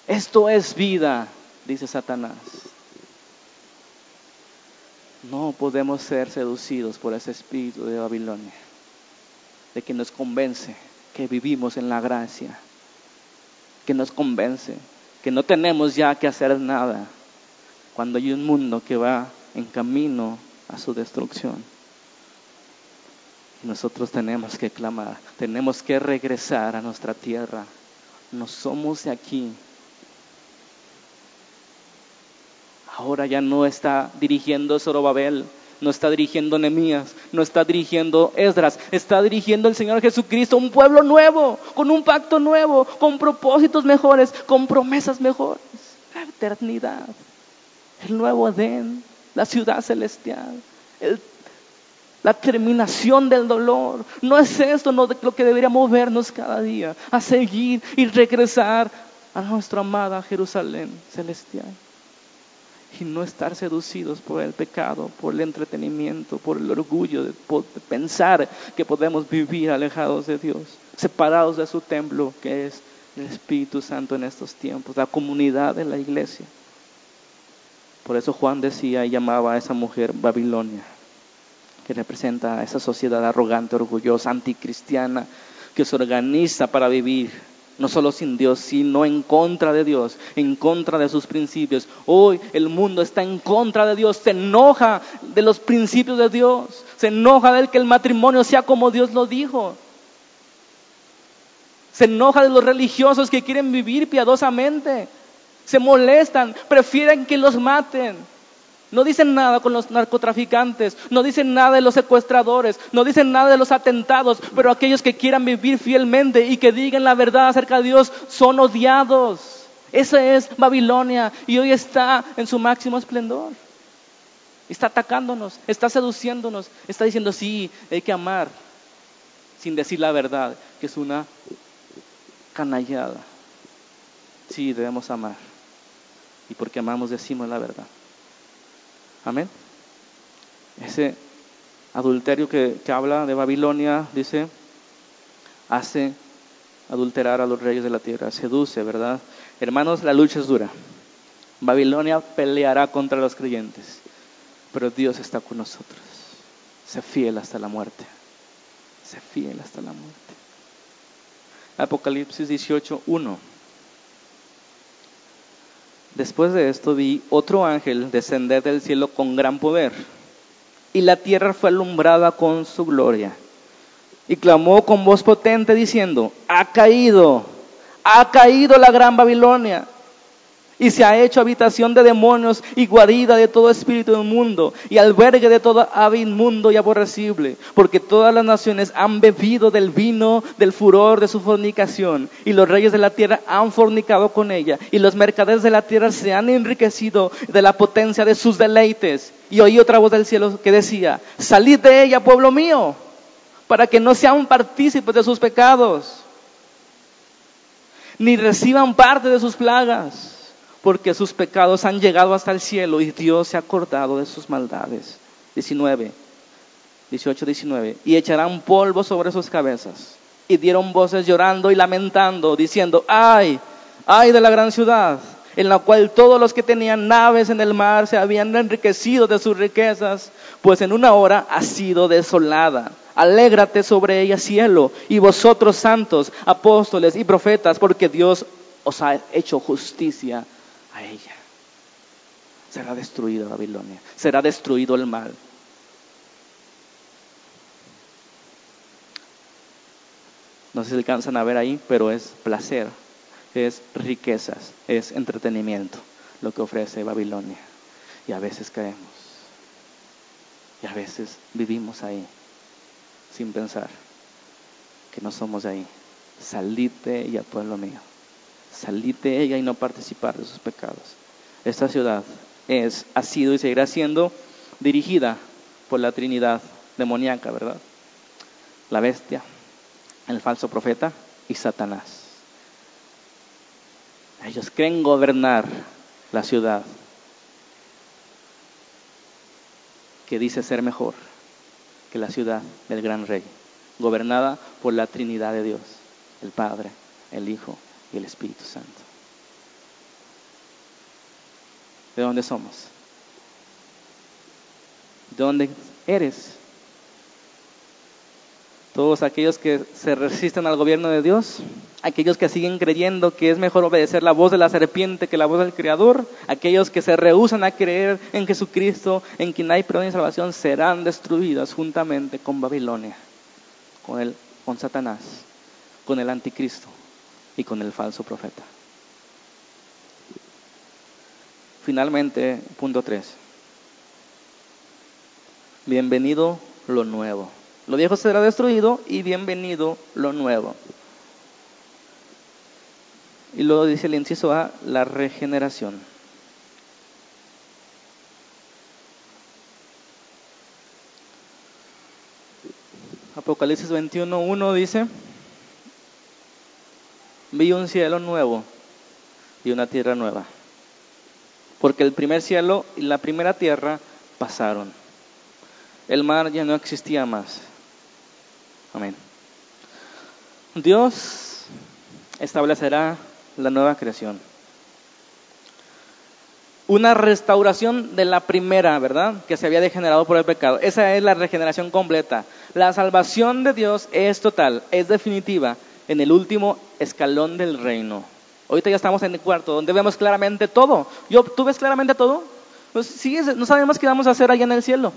A: Esto es vida, dice Satanás. No podemos ser seducidos por ese espíritu de Babilonia, de que nos convence que vivimos en la gracia, que nos convence que no tenemos ya que hacer nada cuando hay un mundo que va en camino a su destrucción. Nosotros tenemos que clamar, tenemos que regresar a nuestra tierra. No somos de aquí. Ahora ya no está dirigiendo Zorobabel, no está dirigiendo Nemías, no está dirigiendo Esdras, está dirigiendo el Señor Jesucristo, un pueblo nuevo, con un pacto nuevo, con propósitos mejores, con promesas mejores, la eternidad el nuevo Edén, la ciudad celestial, la terminación del dolor. No es esto lo que deberíamos movernos cada día, a seguir y regresar a nuestra amada Jerusalén celestial. y no estar seducidos por el pecado, por el entretenimiento, por el orgullo de, pensar que podemos vivir alejados de Dios, separados de su templo, que es el Espíritu Santo en estos tiempos, la comunidad de la iglesia. Por eso Juan decía y llamaba a esa mujer Babilonia, que representa a esa sociedad arrogante, orgullosa, anticristiana, que se organiza para vivir no solo sin Dios, sino en contra de Dios, en contra de sus principios. Hoy el mundo está en contra de Dios, se enoja de los principios de Dios, se enoja de que el matrimonio sea como Dios lo dijo. Se enoja de los religiosos que quieren vivir piadosamente. Se molestan, prefieren que los maten. No dicen nada con los narcotraficantes, no dicen nada de los secuestradores, no dicen nada de los atentados, pero aquellos que quieran vivir fielmente y que digan la verdad acerca de Dios son odiados. Esa es Babilonia y hoy está en su máximo esplendor. Está atacándonos, está seduciéndonos, está diciendo sí, hay que amar, sin decir la verdad, que es una canallada. Sí, debemos amar. Y porque amamos decimos la verdad. Amén. Ese adulterio que, habla de Babilonia, dice, hace adulterar a los reyes de la tierra, seduce, ¿verdad? Hermanos, la lucha es dura. Babilonia peleará contra los creyentes, pero Dios está con nosotros. Sé fiel hasta la muerte. Sé fiel hasta la muerte. Apocalipsis 18, 1. Después de esto vi otro ángel descender del cielo con gran poder, y la tierra fue alumbrada con su gloria. Y clamó con voz potente diciendo, ha caído, ha caído la gran Babilonia y se ha hecho habitación de demonios y guarida de todo espíritu inmundo y albergue de todo ave inmundo y aborrecible, porque todas las naciones han bebido del vino del furor de su fornicación y los reyes de la tierra han fornicado con ella y los mercaderes de la tierra se han enriquecido de la potencia de sus deleites. Y oí otra voz del cielo que decía, salid de ella, pueblo mío, para que no sean partícipes de sus pecados, ni reciban parte de sus plagas porque sus pecados han llegado hasta el cielo y Dios se ha acordado de sus maldades. 19, 18, 19. Y echarán polvo sobre sus cabezas. Y dieron voces llorando y lamentando, diciendo, ay, ay de la gran ciudad, en la cual todos los que tenían naves en el mar se habían enriquecido de sus riquezas, pues en una hora ha sido desolada. Alégrate sobre ella, cielo, y vosotros santos, apóstoles y profetas, porque Dios os ha hecho justicia a ella. Será destruida Babilonia, será destruido el mal. No sé si alcanzan a ver ahí, pero es placer, es riquezas, es entretenimiento lo que ofrece Babilonia. Y a veces caemos. Y a veces vivimos ahí sin pensar que no somos de ahí. Salite y al pueblo mío salir de ella y no participar de sus pecados. Esta ciudad es, ha sido y seguirá siendo dirigida por la Trinidad demoníaca, ¿verdad? La bestia, el falso profeta y Satanás. Ellos creen gobernar la ciudad que dice ser mejor que la ciudad del gran rey, gobernada por la Trinidad de Dios, el Padre, el Hijo y el Espíritu Santo. ¿De dónde somos? ¿De dónde eres? Todos aquellos que se resisten al gobierno de Dios, aquellos que siguen creyendo que es mejor obedecer la voz de la serpiente que la voz del Creador, aquellos que se rehusan a creer en Jesucristo, en quien hay perdón y salvación, serán destruidos juntamente con Babilonia, con, el, con Satanás, con el anticristo y con el falso profeta. Finalmente, punto 3. Bienvenido lo nuevo. Lo viejo será destruido y bienvenido lo nuevo. Y luego dice el inciso A, la regeneración. Apocalipsis 21.1 dice, vi un cielo nuevo y una tierra nueva. porque el primer cielo y la primera tierra pasaron. El mar ya no existía más. Amén. Dios establecerá la nueva creación. Una restauración de la primera, ¿verdad? Que se había degenerado por el pecado. Esa es la regeneración completa. La salvación de Dios es total, es definitiva en el último escalón del reino. Ahorita ya estamos en el cuarto, donde vemos claramente todo. ¿Tú ves claramente todo? Pues no sabemos qué vamos a hacer allá en el cielo.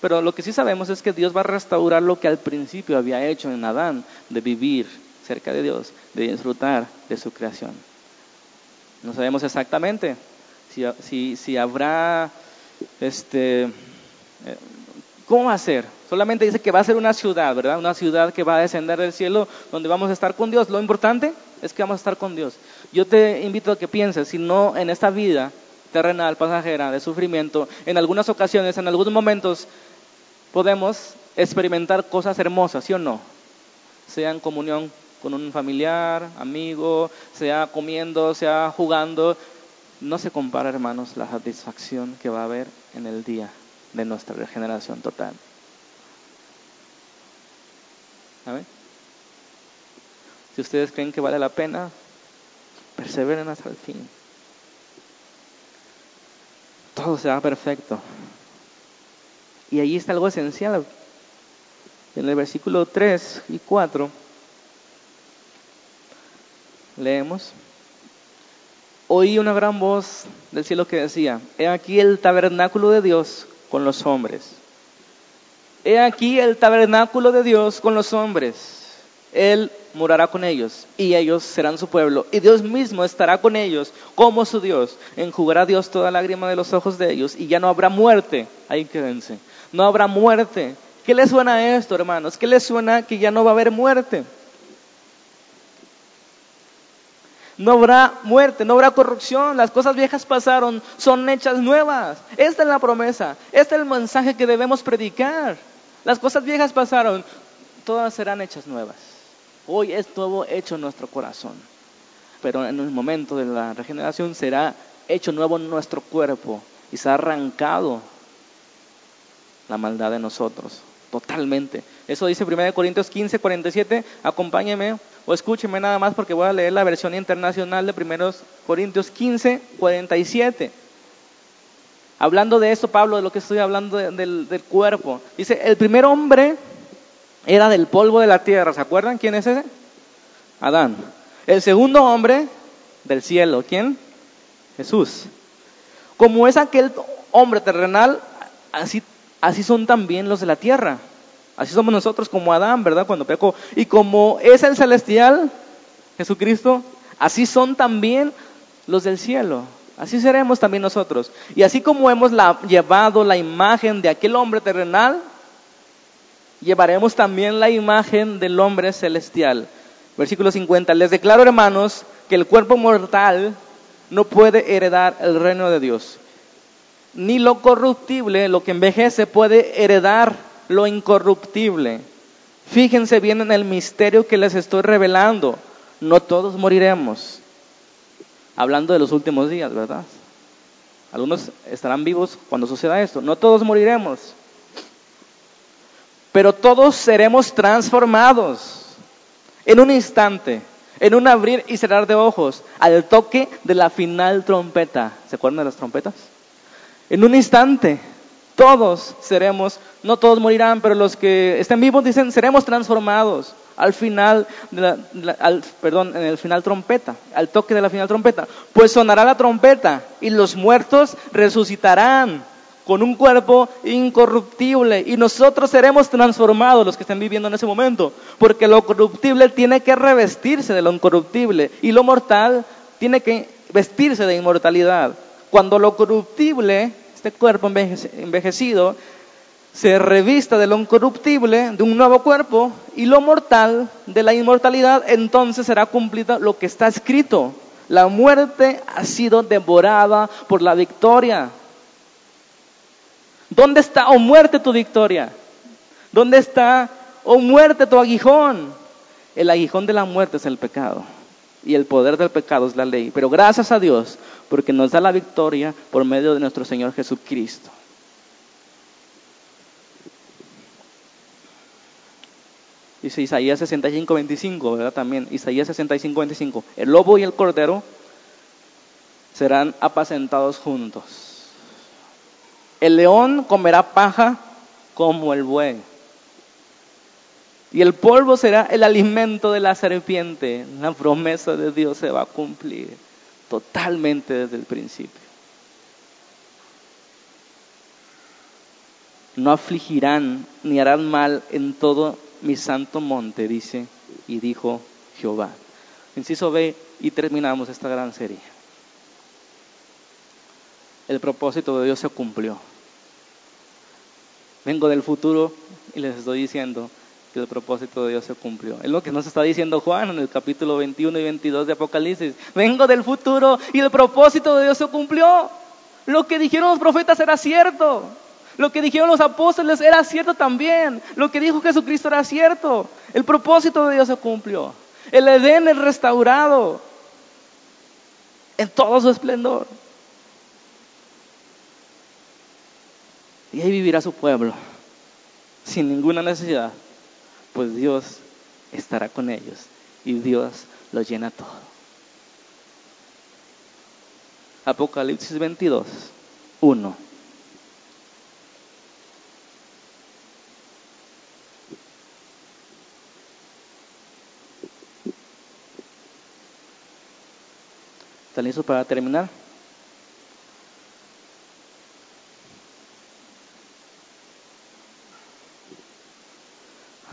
A: Pero lo que sí sabemos es que Dios va a restaurar lo que al principio había hecho en Adán, de vivir cerca de Dios, de disfrutar de su creación. No sabemos exactamente si, si, habrá, este, eh, ¿cómo va a ser? Solamente dice que va a ser una ciudad, ¿verdad? Una ciudad que va a descender del cielo donde vamos a estar con Dios. Lo importante es que vamos a estar con Dios. Yo te invito a que pienses, si no en esta vida terrenal, pasajera, de sufrimiento, en algunas ocasiones, en algunos momentos, podemos experimentar cosas hermosas, ¿sí o no? Sea en comunión con un familiar, amigo, sea comiendo, sea jugando. No se compara, hermanos, la satisfacción que va a haber en el día de nuestra regeneración total. Si ustedes creen que vale la pena, perseveren hasta el fin. Todo será perfecto. Y ahí está algo esencial. En el versículo 3 y 4 leemos. Oí una gran voz del cielo que decía, he aquí el tabernáculo de Dios con los hombres. He aquí el tabernáculo de Dios con los hombres. Él morará con ellos y ellos serán su pueblo. Y Dios mismo estará con ellos como su Dios. Enjugará Dios toda lágrima de los ojos de ellos y ya no habrá muerte. Ahí quédense no habrá muerte. ¿Qué le suena esto, hermanos? ¿Qué le suena que ya no va a haber muerte? No habrá muerte, no habrá corrupción, las cosas viejas pasaron, son hechas nuevas. Esta es la promesa, este es el mensaje que debemos predicar. Las cosas viejas pasaron, todas serán hechas nuevas. Hoy es todo hecho en nuestro corazón, pero en el momento de la regeneración será hecho nuevo nuestro cuerpo y será arrancado la maldad de nosotros, totalmente. Eso dice 1 Corintios 15, 47. Acompáñeme o escúcheme nada más porque voy a leer la versión internacional de 1 Corintios 15, 47. Hablando de esto, Pablo, de lo que estoy hablando del, del cuerpo. Dice, el primer hombre era del polvo de la tierra. ¿Se acuerdan quién es ese? Adán. El segundo hombre del cielo. ¿Quién? Jesús. Como es aquel hombre terrenal, así así son también los de la tierra. Así somos nosotros como Adán, ¿verdad? Cuando pecó. Y como es el celestial, Jesucristo, así son también los del cielo. Así seremos también nosotros. Y así como hemos llevado la imagen de aquel hombre terrenal, llevaremos también la imagen del hombre celestial. Versículo 50. Les declaro, hermanos, que el cuerpo mortal no puede heredar el reino de Dios ni lo corruptible, lo que envejece, puede heredar lo incorruptible. Fíjense bien en el misterio que les estoy revelando. No todos moriremos. Hablando de los últimos días, ¿verdad? Algunos estarán vivos cuando suceda esto. No todos moriremos. Pero todos seremos transformados en un instante, en un abrir y cerrar de ojos, al toque de la final trompeta. ¿Se acuerdan de las trompetas? En un instante, todos seremos, no todos morirán, pero los que estén vivos dicen, seremos transformados al final, perdón, en el final trompeta, al toque de la final trompeta. Pues sonará la trompeta y los muertos resucitarán con un cuerpo incorruptible y nosotros seremos transformados los que estén viviendo en ese momento, porque lo corruptible tiene que revestirse de lo incorruptible y lo mortal tiene que vestirse de inmortalidad. Cuando lo corruptible, este cuerpo envejecido, se revista de lo incorruptible, de un nuevo cuerpo, y lo mortal, de la inmortalidad, entonces será cumplido lo que está escrito. La muerte ha sido devorada por la victoria. ¿Dónde está, oh muerte, tu victoria? ¿Dónde está, oh muerte, tu aguijón? El aguijón de la muerte es el pecado. y el poder del pecado es la ley. Pero gracias a Dios, porque nos da la victoria por medio de nuestro Señor Jesucristo. Dice Isaías 65, 25, ¿verdad? También, Isaías 65, 25. El lobo y el cordero serán apacentados juntos. El león comerá paja como el buey. Y el polvo será el alimento de la serpiente. La promesa de Dios se va a cumplir totalmente desde el principio. No afligirán ni harán mal en todo mi santo monte, dice, y dijo Jehová. Inciso B y terminamos esta gran serie. El propósito de Dios se cumplió. Vengo del futuro y les estoy diciendo, que el propósito de Dios se cumplió. Es lo que nos está diciendo Juan en el capítulo 21 y 22 de Apocalipsis. Vengo del futuro y el propósito de Dios se cumplió. Lo que dijeron los profetas era cierto. Lo que dijeron los apóstoles era cierto también. Lo que dijo Jesucristo era cierto. El propósito de Dios se cumplió. El Edén es restaurado en todo su esplendor. Y ahí vivirá su pueblo sin ninguna necesidad pues Dios estará con ellos y Dios los llena todo. Apocalipsis 22, 1. ¿Están listos para terminar?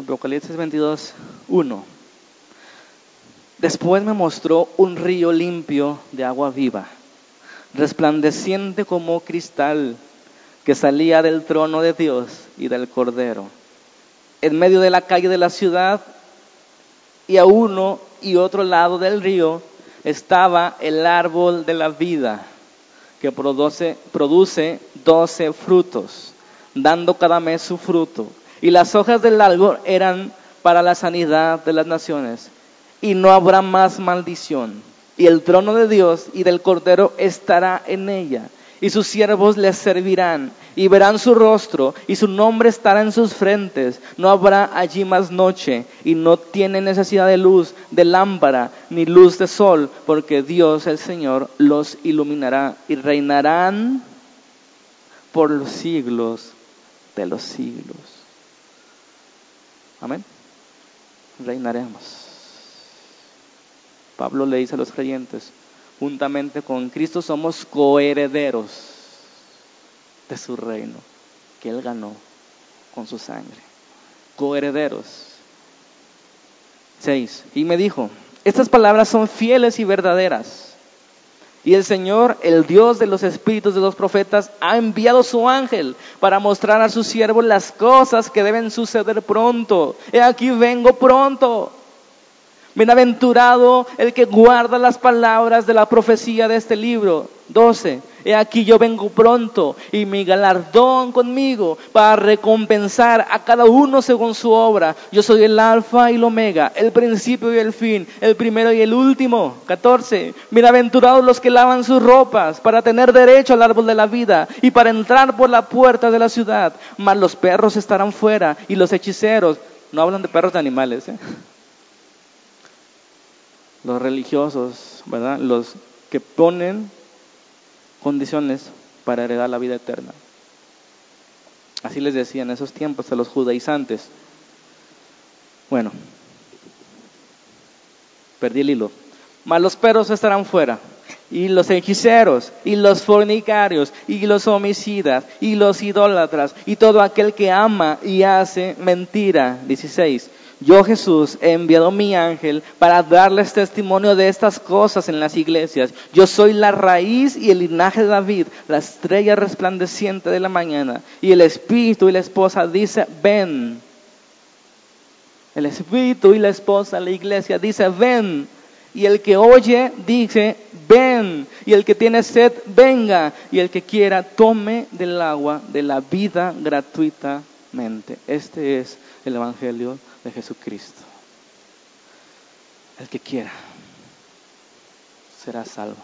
A: Apocalipsis 22, 1. Después me mostró un río limpio de agua viva, resplandeciente como cristal, que salía del trono de Dios y del Cordero. En medio de la calle de la ciudad y a uno y otro lado del río estaba el árbol de la vida, que produce, produce doce frutos, dando cada mes su fruto y las hojas del árbol eran para la sanidad de las naciones, y no habrá más maldición. Y el trono de Dios y del Cordero estará en ella, y sus siervos les servirán, y verán su rostro, y su nombre estará en sus frentes. No habrá allí más noche, y no tiene necesidad de luz, de lámpara, ni luz de sol, porque Dios el Señor los iluminará, y reinarán por los siglos de los siglos. Amén. Reinaremos. Pablo le dice a los creyentes, juntamente con Cristo somos coherederos de su reino, que Él ganó con su sangre. Coherederos. Seis. Y me dijo, estas palabras son fieles y verdaderas. Y el Señor, el Dios de los espíritus de los profetas, ha enviado su ángel para mostrar a sus siervos las cosas que deben suceder pronto. He aquí vengo pronto. Bienaventurado el que guarda las palabras de la profecía de este libro. 12. He aquí yo vengo pronto y mi galardón conmigo para recompensar a cada uno según su obra. Yo soy el alfa y el omega, el principio y el fin, el primero y el último. 14. Bienaventurados los que lavan sus ropas para tener derecho al árbol de la vida y para entrar por la puerta de la ciudad. Mas los perros estarán fuera y los hechiceros, no hablan de perros de animales, ¿eh? Los religiosos, ¿verdad? Los que ponen condiciones para heredar la vida eterna. Así les decía en esos tiempos a los judaizantes. Bueno, perdí el hilo. Mas los perros estarán fuera, y los hechiceros, y los fornicarios, y los homicidas, y los idólatras, y todo aquel que ama y hace mentira. 16 yo Jesús he enviado mi ángel para darles testimonio de estas cosas en las iglesias. Yo soy la raíz y el linaje de David, la estrella resplandeciente de la mañana. Y el espíritu y la esposa dice, ven. El espíritu y la esposa, la iglesia dice, ven. Y el que oye dice, ven. Y el que tiene sed, venga. Y el que quiera, tome del agua de la vida gratuitamente. Este es el Evangelio de Jesucristo. El que quiera. serás salvo.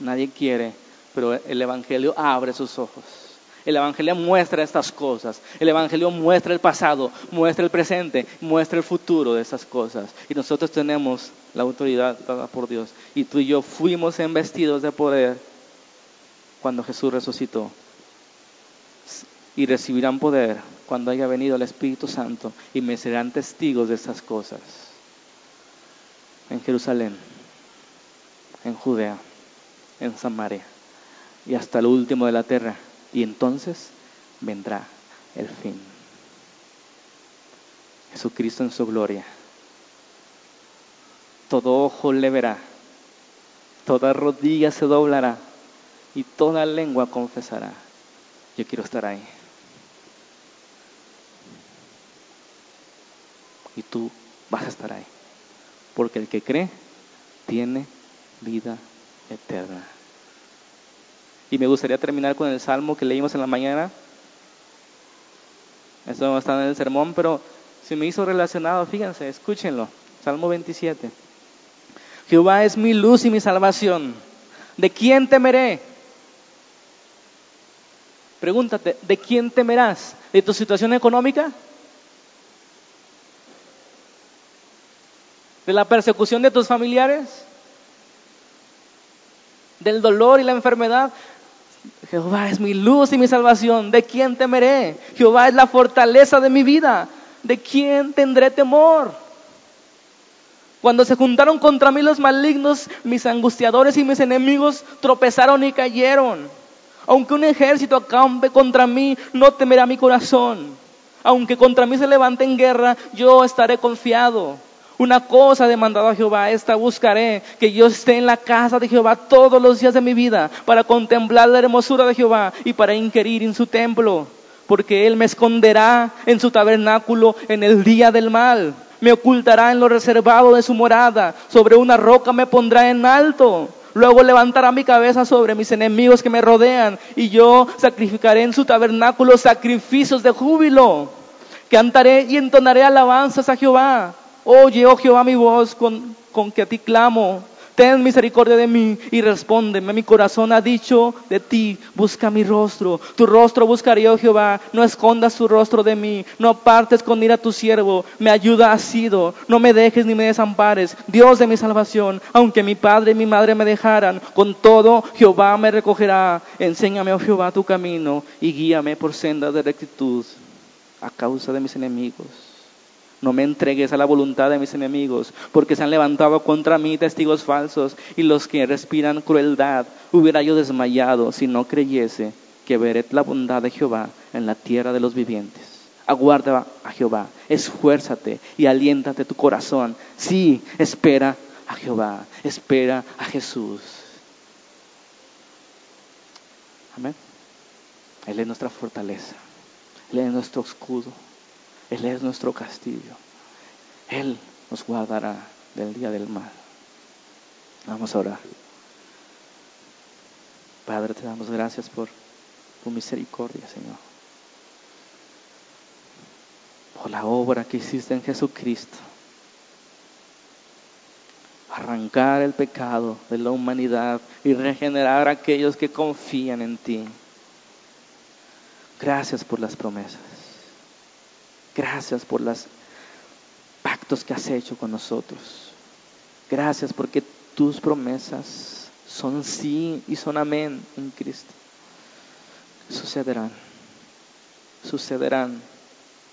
A: Nadie quiere, pero el Evangelio abre sus ojos. El Evangelio muestra estas cosas. El Evangelio muestra el pasado, muestra el presente, muestra el futuro de estas cosas. Y nosotros tenemos la autoridad dada por Dios. Y tú y yo fuimos embestidos de poder cuando Jesús resucitó. Y recibirán poder cuando haya venido el Espíritu Santo y me serán testigos de estas cosas. En Jerusalén, en Judea, en Samaria y hasta el último de la tierra. Y entonces vendrá el fin. Jesucristo en su gloria. Todo ojo le verá, toda rodilla se doblará y toda lengua confesará. Yo quiero estar ahí. Y tú vas a estar ahí. Porque el que cree tiene vida eterna. Y me gustaría terminar con el salmo que leímos en la mañana. Esto no está en el sermón, pero si me hizo relacionado, fíjense, escúchenlo. Salmo 27. Jehová es mi luz y mi salvación. ¿De quién temeré? Pregúntate, ¿de quién temerás? ¿De tu situación económica? ¿De la persecución de tus familiares? ¿Del dolor y la enfermedad? Jehová es mi luz y mi salvación. ¿De quién temeré? Jehová es la fortaleza de mi vida. ¿De quién tendré temor? Cuando se juntaron contra mí los malignos, mis angustiadores y mis enemigos tropezaron y cayeron. Aunque un ejército acampe contra mí, no temerá mi corazón. Aunque contra mí se levante en guerra, yo estaré confiado. Una cosa he demandado a Jehová, esta buscaré, que yo esté en la casa de Jehová todos los días de mi vida, para contemplar la hermosura de Jehová y para inquirir en su templo, porque Él me esconderá en su tabernáculo en el día del mal, me ocultará en lo reservado de su morada, sobre una roca me pondrá en alto. Luego levantará mi cabeza sobre mis enemigos que me rodean, y yo sacrificaré en su tabernáculo sacrificios de júbilo. Cantaré y entonaré alabanzas a Jehová Oye, oh Jehová, mi voz con, con que a ti clamo. Ten misericordia de mí y respóndeme. Mi corazón ha dicho de ti, busca mi rostro. Tu rostro buscaré, oh Jehová. No escondas tu rostro de mí. No partes con ira a tu siervo. Me ayuda ha sido. No me dejes ni me desampares. Dios de mi salvación. Aunque mi padre y mi madre me dejaran, con todo Jehová me recogerá. Enséñame, oh Jehová, tu camino y guíame por senda de rectitud a causa de mis enemigos. No me entregues a la voluntad de mis enemigos, porque se han levantado contra mí testigos falsos y los que respiran crueldad. Hubiera yo desmayado si no creyese que veré la bondad de Jehová en la tierra de los vivientes. Aguarda a Jehová, esfuérzate y aliéntate tu corazón. Sí, espera a Jehová, espera a Jesús. Amén. Él es nuestra fortaleza, Él es nuestro escudo. Él es nuestro castillo. Él nos guardará del día del mal. Vamos a orar. Padre, te damos gracias por tu misericordia, Señor. Por la obra que hiciste en Jesucristo. Arrancar el pecado de la humanidad y regenerar a aquellos que confían en ti. Gracias por las promesas. Gracias por los pactos que has hecho con nosotros. Gracias porque tus promesas son sí y son amén en Cristo. Sucederán, sucederán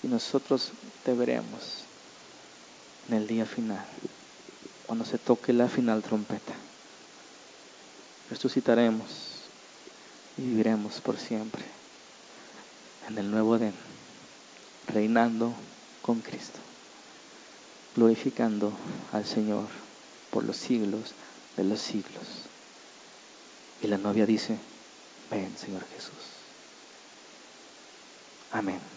A: y nosotros te veremos en el día final, cuando se toque la final trompeta. Resucitaremos y viviremos por siempre en el nuevo Edén reinando con Cristo, glorificando al Señor por los siglos de los siglos. Y la novia dice, ven Señor Jesús. Amén.